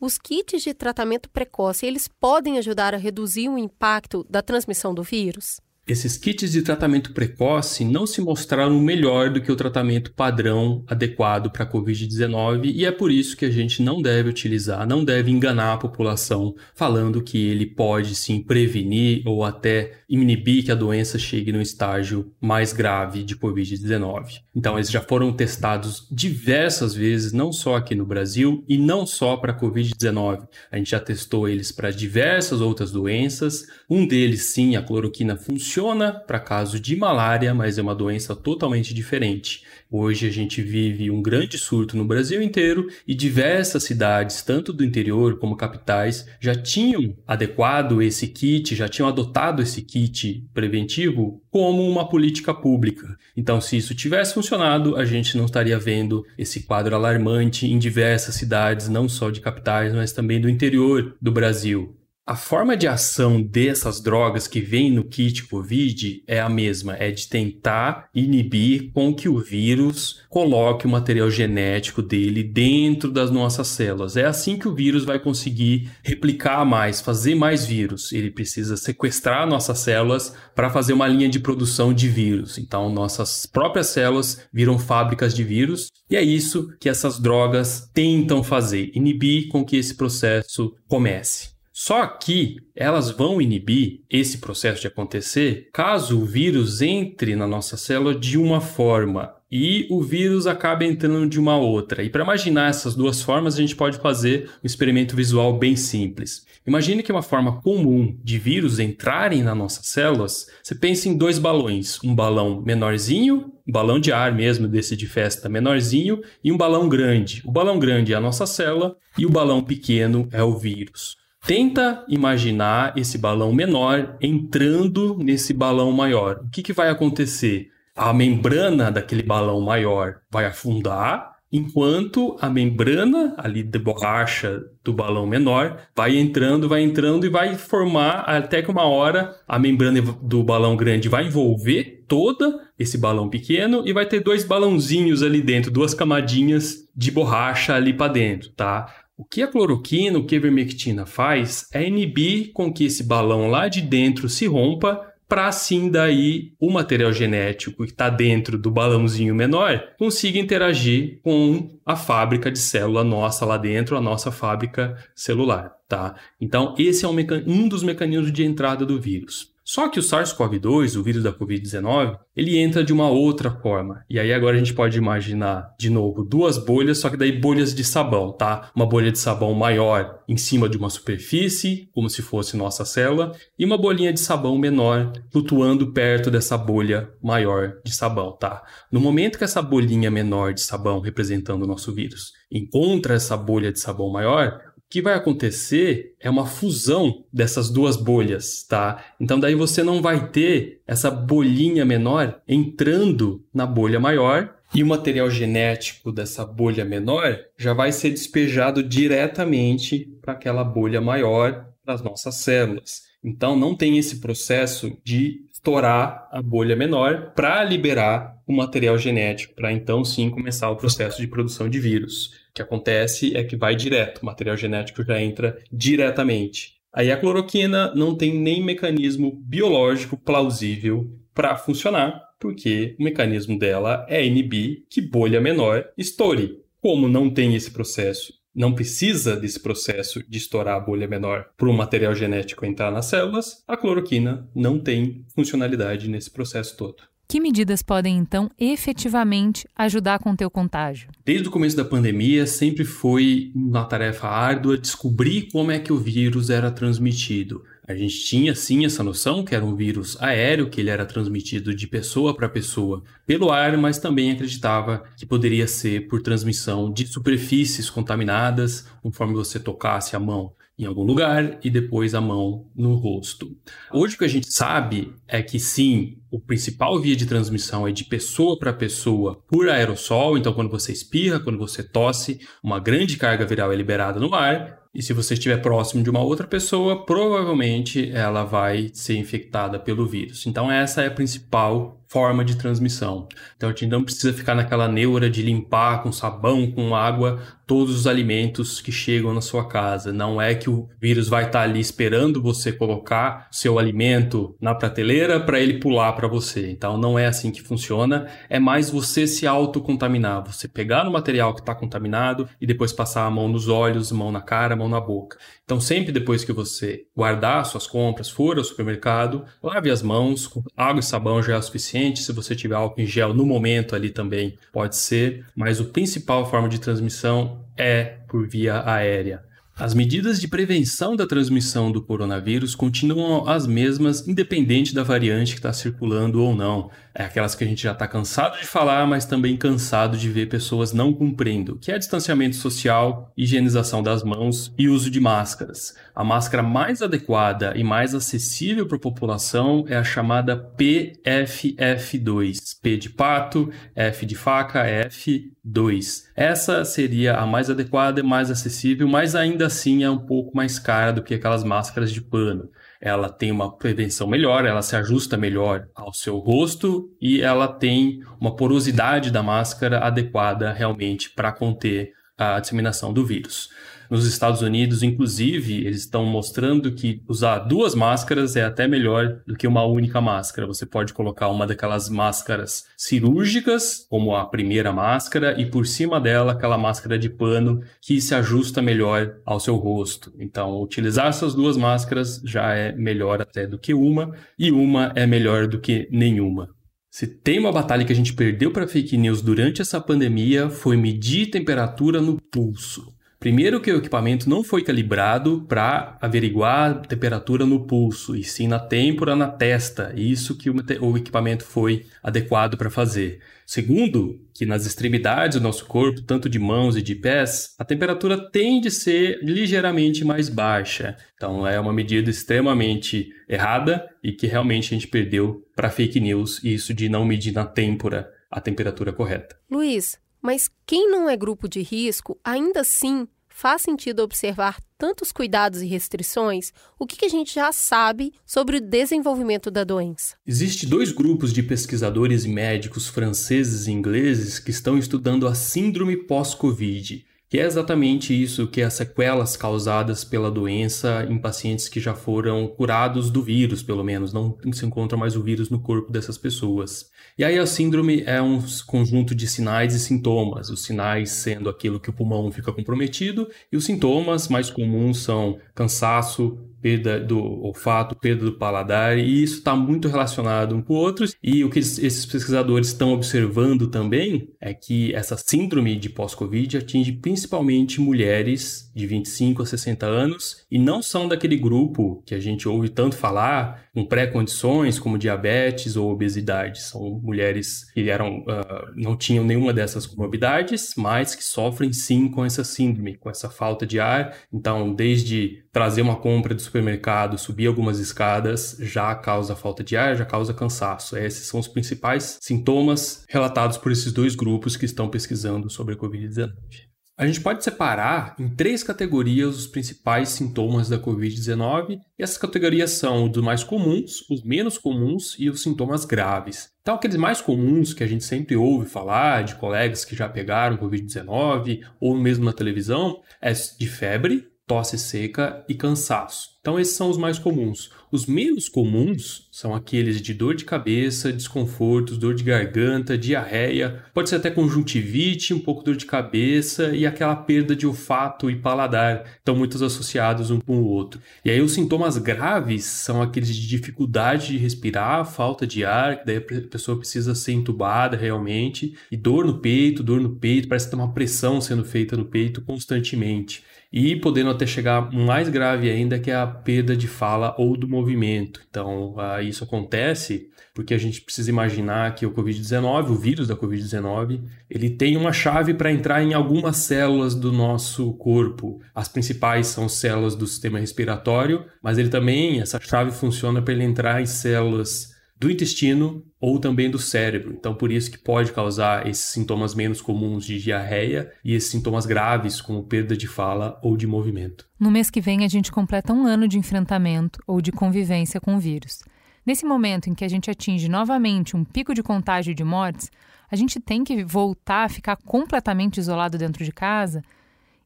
Os kits de tratamento precoce, eles podem ajudar a reduzir o impacto da transmissão do vírus?
Esses kits de tratamento precoce não se mostraram melhor do que o tratamento padrão adequado para a Covid-19 e é por isso que a gente não deve utilizar, não deve enganar a população falando que ele pode sim prevenir ou até inibir que a doença chegue no estágio mais grave de Covid-19. Então, eles já foram testados diversas vezes, não só aqui no Brasil e não só para a Covid-19. A gente já testou eles para diversas outras doenças. Um deles, sim, a cloroquina funciona funciona para caso de malária, mas é uma doença totalmente diferente. Hoje a gente vive um grande surto no Brasil inteiro e diversas cidades, tanto do interior como capitais, já tinham adequado esse kit, já tinham adotado esse kit preventivo como uma política pública. Então, se isso tivesse funcionado, a gente não estaria vendo esse quadro alarmante em diversas cidades, não só de capitais, mas também do interior do Brasil. A forma de ação dessas drogas que vem no kit COVID é a mesma, é de tentar inibir com que o vírus coloque o material genético dele dentro das nossas células. É assim que o vírus vai conseguir replicar mais, fazer mais vírus. Ele precisa sequestrar nossas células para fazer uma linha de produção de vírus. Então, nossas próprias células viram fábricas de vírus e é isso que essas drogas tentam fazer, inibir com que esse processo comece. Só que elas vão inibir esse processo de acontecer caso o vírus entre na nossa célula de uma forma e o vírus acaba entrando de uma outra. E para imaginar essas duas formas, a gente pode fazer um experimento visual bem simples. Imagine que uma forma comum de vírus entrarem nas nossas células, você pensa em dois balões, um balão menorzinho, um balão de ar mesmo, desse de festa menorzinho, e um balão grande. O balão grande é a nossa célula e o balão pequeno é o vírus. Tenta imaginar esse balão menor entrando nesse balão maior. O que, que vai acontecer? A membrana daquele balão maior vai afundar enquanto a membrana ali de borracha do balão menor vai entrando, vai entrando e vai formar até que uma hora a membrana do balão grande vai envolver toda esse balão pequeno e vai ter dois balãozinhos ali dentro, duas camadinhas de borracha ali para dentro, tá? O que a cloroquina, o que a ivermectina faz é inibir com que esse balão lá de dentro se rompa para assim daí o material genético que está dentro do balãozinho menor consiga interagir com a fábrica de célula nossa lá dentro, a nossa fábrica celular, tá? Então esse é um, um dos mecanismos de entrada do vírus. Só que o SARS-CoV-2, o vírus da Covid-19, ele entra de uma outra forma. E aí agora a gente pode imaginar, de novo, duas bolhas, só que daí bolhas de sabão, tá? Uma bolha de sabão maior em cima de uma superfície, como se fosse nossa célula, e uma bolinha de sabão menor flutuando perto dessa bolha maior de sabão, tá? No momento que essa bolinha menor de sabão, representando o nosso vírus, encontra essa bolha de sabão maior, que vai acontecer é uma fusão dessas duas bolhas, tá? Então daí você não vai ter essa bolinha menor entrando na bolha maior e o material genético dessa bolha menor já vai ser despejado diretamente para aquela bolha maior das nossas células. Então não tem esse processo de estourar a bolha menor para liberar o material genético, para então sim começar o processo de produção de vírus que acontece é que vai direto, o material genético já entra diretamente. Aí a cloroquina não tem nem mecanismo biológico plausível para funcionar, porque o mecanismo dela é inibir que bolha menor estoure. Como não tem esse processo, não precisa desse processo de estourar a bolha menor para o material genético entrar nas células, a cloroquina não tem funcionalidade nesse processo todo.
Que medidas podem, então, efetivamente ajudar conter o contágio?
Desde o começo da pandemia, sempre foi uma tarefa árdua descobrir como é que o vírus era transmitido. A gente tinha sim essa noção que era um vírus aéreo, que ele era transmitido de pessoa para pessoa pelo ar, mas também acreditava que poderia ser por transmissão de superfícies contaminadas, conforme você tocasse a mão em algum lugar e depois a mão no rosto. Hoje o que a gente sabe é que sim, o principal via de transmissão é de pessoa para pessoa por aerossol, então quando você espirra, quando você tosse, uma grande carga viral é liberada no ar, e se você estiver próximo de uma outra pessoa, provavelmente ela vai ser infectada pelo vírus. Então essa é a principal forma de transmissão. Então a gente não precisa ficar naquela neura de limpar com sabão, com água, todos os alimentos que chegam na sua casa. Não é que o vírus vai estar ali esperando você colocar seu alimento na prateleira para ele pular para você. Então não é assim que funciona. É mais você se autocontaminar, você pegar no material que está contaminado e depois passar a mão nos olhos, mão na cara, mão na boca. Então sempre depois que você guardar suas compras, for ao supermercado, lave as mãos, água e sabão já é o suficiente suficiente. Se você tiver álcool em gel no momento ali também pode ser, mas o principal forma de transmissão é por via aérea. As medidas de prevenção da transmissão do coronavírus continuam as mesmas, independente da variante que está circulando ou não. É aquelas que a gente já está cansado de falar, mas também cansado de ver pessoas não cumprindo, que é distanciamento social, higienização das mãos e uso de máscaras. A máscara mais adequada e mais acessível para a população é a chamada PFF2. P de pato, F de faca, F2. Essa seria a mais adequada e mais acessível, mas ainda assim é um pouco mais cara do que aquelas máscaras de pano. Ela tem uma prevenção melhor, ela se ajusta melhor ao seu rosto e ela tem uma porosidade da máscara adequada realmente para conter a disseminação do vírus. Nos Estados Unidos, inclusive, eles estão mostrando que usar duas máscaras é até melhor do que uma única máscara. Você pode colocar uma daquelas máscaras cirúrgicas, como a primeira máscara, e por cima dela aquela máscara de pano que se ajusta melhor ao seu rosto. Então, utilizar essas duas máscaras já é melhor até do que uma, e uma é melhor do que nenhuma. Se tem uma batalha que a gente perdeu para fake news durante essa pandemia, foi medir temperatura no pulso. Primeiro que o equipamento não foi calibrado para averiguar a temperatura no pulso, e sim na têmpora, na testa. Isso que o equipamento foi adequado para fazer. Segundo, que nas extremidades do nosso corpo, tanto de mãos e de pés, a temperatura tende a ser ligeiramente mais baixa. Então é uma medida extremamente errada e que realmente a gente perdeu para fake news, isso de não medir na têmpora a temperatura correta.
Luiz, mas quem não é grupo de risco, ainda assim faz sentido observar tantos cuidados e restrições? O que, a gente já sabe sobre o desenvolvimento da doença?
Existem dois grupos de pesquisadores e médicos franceses e ingleses que estão estudando a síndrome pós-Covid, que é exatamente isso, que é as sequelas causadas pela doença em pacientes que já foram curados do vírus, pelo menos, não se encontra mais o vírus no corpo dessas pessoas. E aí a síndrome é um conjunto de sinais e sintomas, os sinais sendo aquilo que o pulmão fica comprometido e os sintomas mais comuns são cansaço, perda do olfato, perda do paladar, e isso está muito relacionado um com o outro. E o que esses pesquisadores estão observando também é que essa síndrome de pós-Covid atinge principalmente mulheres de 25 a 60 anos e não são daquele grupo que a gente ouve tanto falar com pré-condições como diabetes ou obesidade. São mulheres que eram, uh, não tinham nenhuma dessas comorbidades, mas que sofrem sim com essa síndrome, com essa falta de ar. Então, desde trazer uma compra do supermercado, subir algumas escadas, já causa falta de ar, já causa cansaço. Esses são os principais sintomas relatados por esses dois grupos que estão pesquisando sobre a Covid-19. A gente pode separar em três categorias os principais sintomas da Covid-19, e essas categorias são os mais comuns, os menos comuns e os sintomas graves. Então, aqueles mais comuns que a gente sempre ouve falar de colegas que já pegaram Covid-19 ou mesmo na televisão é de febre, tosse seca e cansaço. Então, esses são os mais comuns. Os menos comuns são aqueles de dor de cabeça, desconfortos, dor de garganta, diarreia, pode ser até conjuntivite, um pouco dor de cabeça e aquela perda de olfato e paladar, estão muitos associados um com o outro. E aí os sintomas graves são aqueles de dificuldade de respirar, falta de ar, que daí a pessoa precisa ser entubada realmente, e dor no peito, dor no peito, parece que tem uma pressão sendo feita no peito constantemente e podendo até chegar mais grave ainda que é a perda de fala ou do movimento. Então, uh, isso acontece porque a gente precisa imaginar que o COVID-19, o vírus da COVID-19, ele tem uma chave para entrar em algumas células do nosso corpo. As principais são células do sistema respiratório, mas ele também, essa chave funciona para ele entrar em células do intestino ou também do cérebro. Então, por isso que pode causar esses sintomas menos comuns de diarreia e esses sintomas graves, como perda de fala ou de movimento.
No mês que vem, a gente completa um ano de enfrentamento ou de convivência com o vírus. Nesse momento em que a gente atinge novamente um pico de contágio e de mortes, a gente tem que voltar a ficar completamente isolado dentro de casa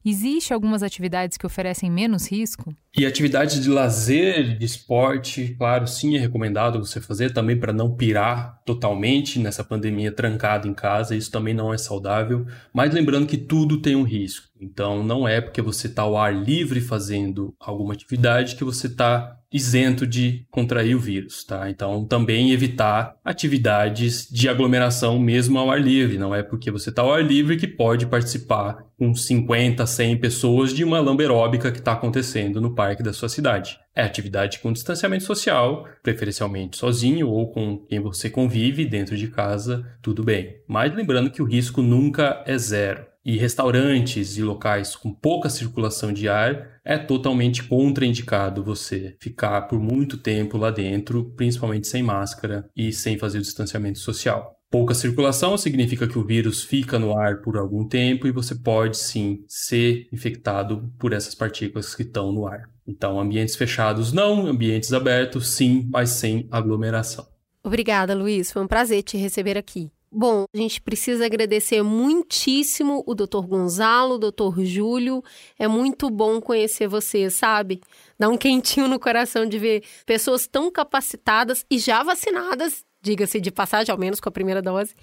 Existe algumas atividades que oferecem menos risco?
E atividades de lazer, de esporte, claro, sim é recomendado você fazer também para não pirar totalmente nessa pandemia trancado em casa, isso também não é saudável, mas lembrando que tudo tem um risco. Então não é porque você está ao ar livre fazendo alguma atividade que você está isento de contrair o vírus, tá? Então, também evitar atividades de aglomeração mesmo ao ar livre. Não é porque você está ao ar livre que pode participar com 50, 100 pessoas de uma lamberóbica que está acontecendo no parque da sua cidade. É atividade com distanciamento social, preferencialmente sozinho ou com quem você convive dentro de casa, tudo bem. Mas lembrando que o risco nunca é zero e restaurantes e locais com pouca circulação de ar, é totalmente contraindicado você ficar por muito tempo lá dentro, principalmente sem máscara e sem fazer o distanciamento social. Pouca circulação significa que o vírus fica no ar por algum tempo e você pode sim ser infectado por essas partículas que estão no ar. Então, ambientes fechados não, ambientes abertos sim, mas sem aglomeração.
Obrigada, Luiz. Foi um prazer te receber aqui. Bom, a gente precisa agradecer muitíssimo o Dr. Gonzalo, o Dr. Júlio. É muito bom conhecer vocês, sabe? Dá um quentinho no coração de ver pessoas tão capacitadas e já vacinadas, diga-se de passagem, ao menos com a primeira dose,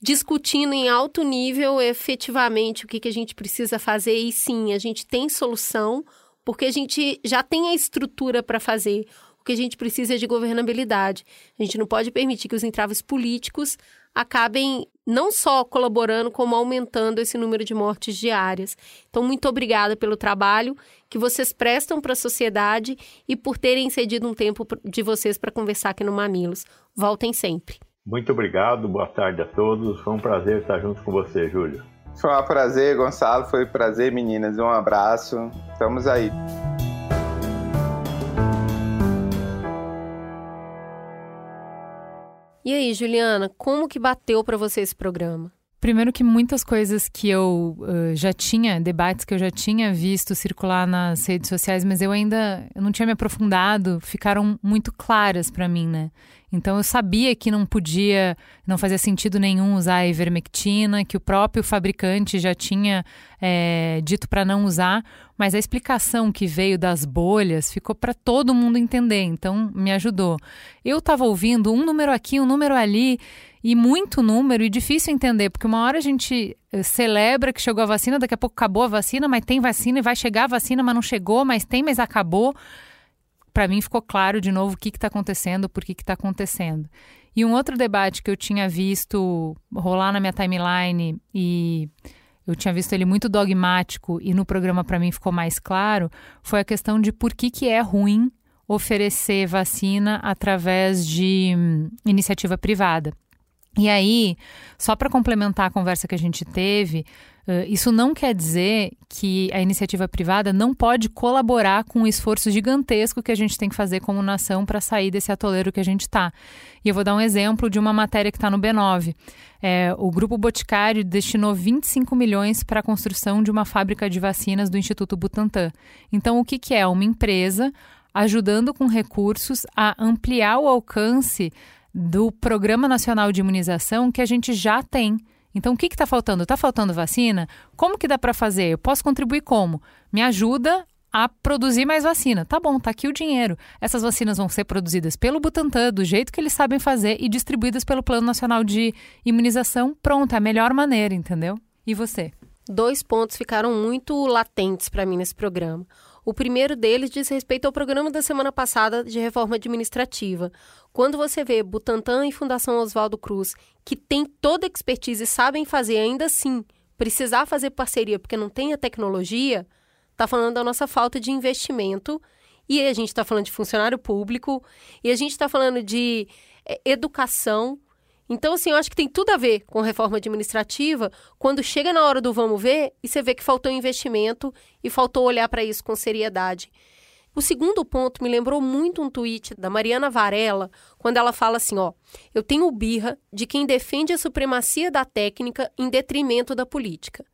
discutindo em alto nível efetivamente o que, que a gente precisa fazer. E sim, a gente tem solução, porque a gente já tem a estrutura para fazer que a gente precisa é de governabilidade. A gente não pode permitir que os entraves políticos acabem não só colaborando, como aumentando esse número de mortes diárias. Então, muito obrigada pelo trabalho que vocês prestam para a sociedade e por terem cedido um tempo de vocês para conversar aqui no Mamilos. Voltem sempre.
Muito obrigado, boa tarde a todos. Foi um prazer estar junto com você, Júlio.
Foi um prazer, Gonçalo. Foi um prazer, meninas. Um abraço. Estamos aí.
E aí, Juliana, como que bateu para você esse programa?
Primeiro que muitas coisas que eu uh, já tinha, debates que eu já tinha visto circular nas redes sociais, mas eu ainda eu não tinha me aprofundado, ficaram muito claras para mim, né? Então eu sabia que não podia, não fazia sentido nenhum usar a ivermectina, que o próprio fabricante já tinha é, dito para não usar, mas a explicação que veio das bolhas ficou para todo mundo entender, então me ajudou. Eu estava ouvindo um número aqui, um número ali, e muito número, e difícil entender, porque uma hora a gente eh, celebra que chegou a vacina, daqui a pouco acabou a vacina, mas tem vacina e vai chegar a vacina, mas não chegou, mas tem, mas acabou para mim ficou claro de novo o que está acontecendo, por que está acontecendo. E um outro debate que eu tinha visto rolar na minha timeline e eu tinha visto ele muito dogmático e no programa para mim ficou mais claro, foi a questão de por que, que é ruim oferecer vacina através de hum, iniciativa privada. E aí, só para complementar a conversa que a gente teve, isso não quer dizer que a iniciativa privada não pode colaborar com o esforço gigantesco que a gente tem que fazer como nação para sair desse atoleiro que a gente está. E eu vou dar um exemplo de uma matéria que está no B9. É, o Grupo Boticário destinou 25 milhões para a construção de uma fábrica de vacinas do Instituto Butantan. Então, o que, que é? Uma empresa ajudando com recursos a ampliar o alcance do Programa Nacional de Imunização que a gente já tem. Então, o que está faltando? Está faltando vacina? Como que dá para fazer? Eu posso contribuir como? Me ajuda a produzir mais vacina. Tá bom, tá aqui o dinheiro. Essas vacinas vão ser produzidas pelo Butantan, do jeito que eles sabem fazer, e distribuídas pelo Plano Nacional de Imunização. Pronto, é a melhor maneira, entendeu? E você?
Dois pontos ficaram muito latentes para mim nesse programa. O primeiro deles diz respeito ao programa da semana passada de reforma administrativa. Quando você vê Butantan e Fundação Oswaldo Cruz, que tem toda a expertise e sabem fazer ainda assim, precisar fazer parceria porque não tem a tecnologia, está falando da nossa falta de investimento. E a gente está falando de funcionário público, e a gente está falando de é, educação, então, assim, eu acho que tem tudo a ver com reforma administrativa quando chega na hora do vamos ver e você vê que faltou investimento e faltou olhar para isso com seriedade. O segundo ponto me lembrou muito um tweet da Mariana Varela, quando ela fala assim: ó, eu tenho birra de quem defende a supremacia da técnica em detrimento da política.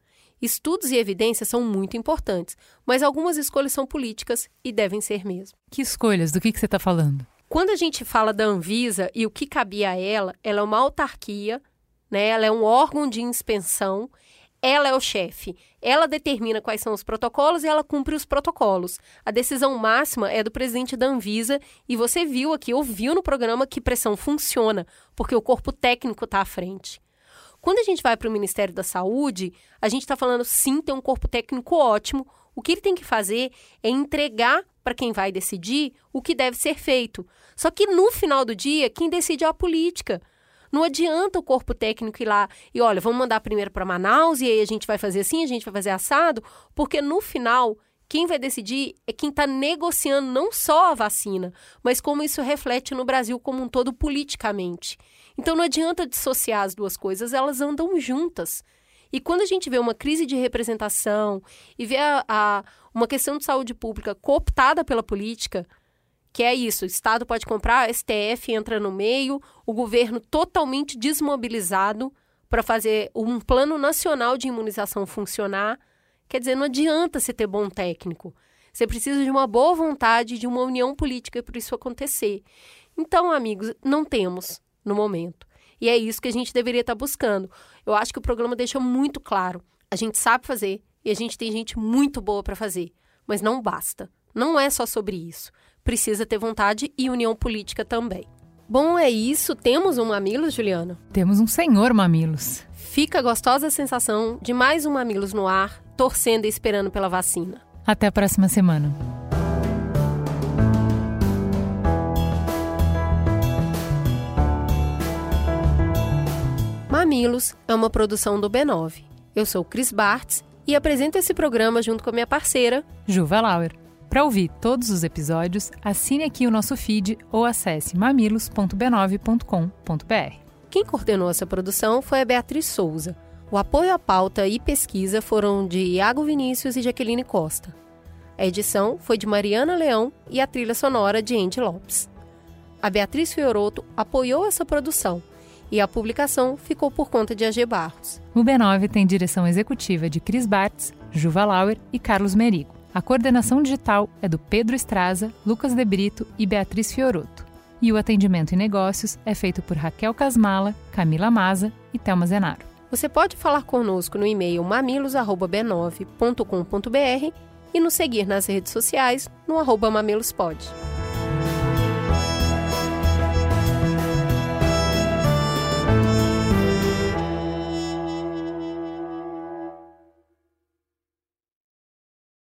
Estudos e evidências são muito importantes, mas algumas escolhas são políticas e devem ser mesmo.
Que escolhas? Do que, que você está falando?
Quando a gente fala da Anvisa e o que cabia a ela, ela é uma autarquia, né? ela é um órgão de inspeção, ela é o chefe. Ela determina quais são os protocolos e ela cumpre os protocolos. A decisão máxima é do presidente da Anvisa e você viu aqui, ouviu no programa que pressão funciona, porque o corpo técnico está à frente. Quando a gente vai para o Ministério da Saúde, a gente está falando sim, tem um corpo técnico ótimo. O que ele tem que fazer é entregar para quem vai decidir o que deve ser feito. Só que no final do dia, quem decide é a política. Não adianta o corpo técnico ir lá e, olha, vamos mandar primeiro para Manaus e aí a gente vai fazer assim, a gente vai fazer assado, porque no final, quem vai decidir é quem está negociando não só a vacina, mas como isso reflete no Brasil como um todo politicamente. Então não adianta dissociar as duas coisas, elas andam juntas. E quando a gente vê uma crise de representação e vê a, a, uma questão de saúde pública cooptada pela política, que é isso: o Estado pode comprar, a STF entra no meio, o governo totalmente desmobilizado para fazer um plano nacional de imunização funcionar. Quer dizer, não adianta você ter bom técnico. Você precisa de uma boa vontade, de uma união política para isso acontecer. Então, amigos, não temos no momento. E é isso que a gente deveria estar tá buscando. Eu acho que o programa deixa muito claro. A gente sabe fazer e a gente tem gente muito boa para fazer. Mas não basta. Não é só sobre isso. Precisa ter vontade e união política também. Bom, é isso. Temos um Mamilos, Juliana?
Temos um senhor Mamilos.
Fica a gostosa sensação de mais um Mamilos no ar, torcendo e esperando pela vacina.
Até a próxima semana.
Mamilos é uma produção do B9. Eu sou Cris Bartz e apresento esse programa junto com a minha parceira,
Juva Lauer. Para ouvir todos os episódios, assine aqui o nosso feed ou acesse mamilos.b9.com.br.
Quem coordenou essa produção foi a Beatriz Souza. O apoio à pauta e pesquisa foram de Iago Vinícius e Jaqueline Costa. A edição foi de Mariana Leão e a trilha sonora de Andy Lopes. A Beatriz Fioroto apoiou essa produção e a publicação ficou por conta de AG Barros.
O B9 tem direção executiva de Cris Bartz, Juva Lauer e Carlos Merigo. A coordenação digital é do Pedro Estraza, Lucas De Brito e Beatriz Fioroto. E o atendimento em negócios é feito por Raquel Casmala, Camila Maza e Thelma Zenaro.
Você pode falar conosco no e-mail mamilos.b9.com.br e nos seguir nas redes sociais no arroba mamilospod.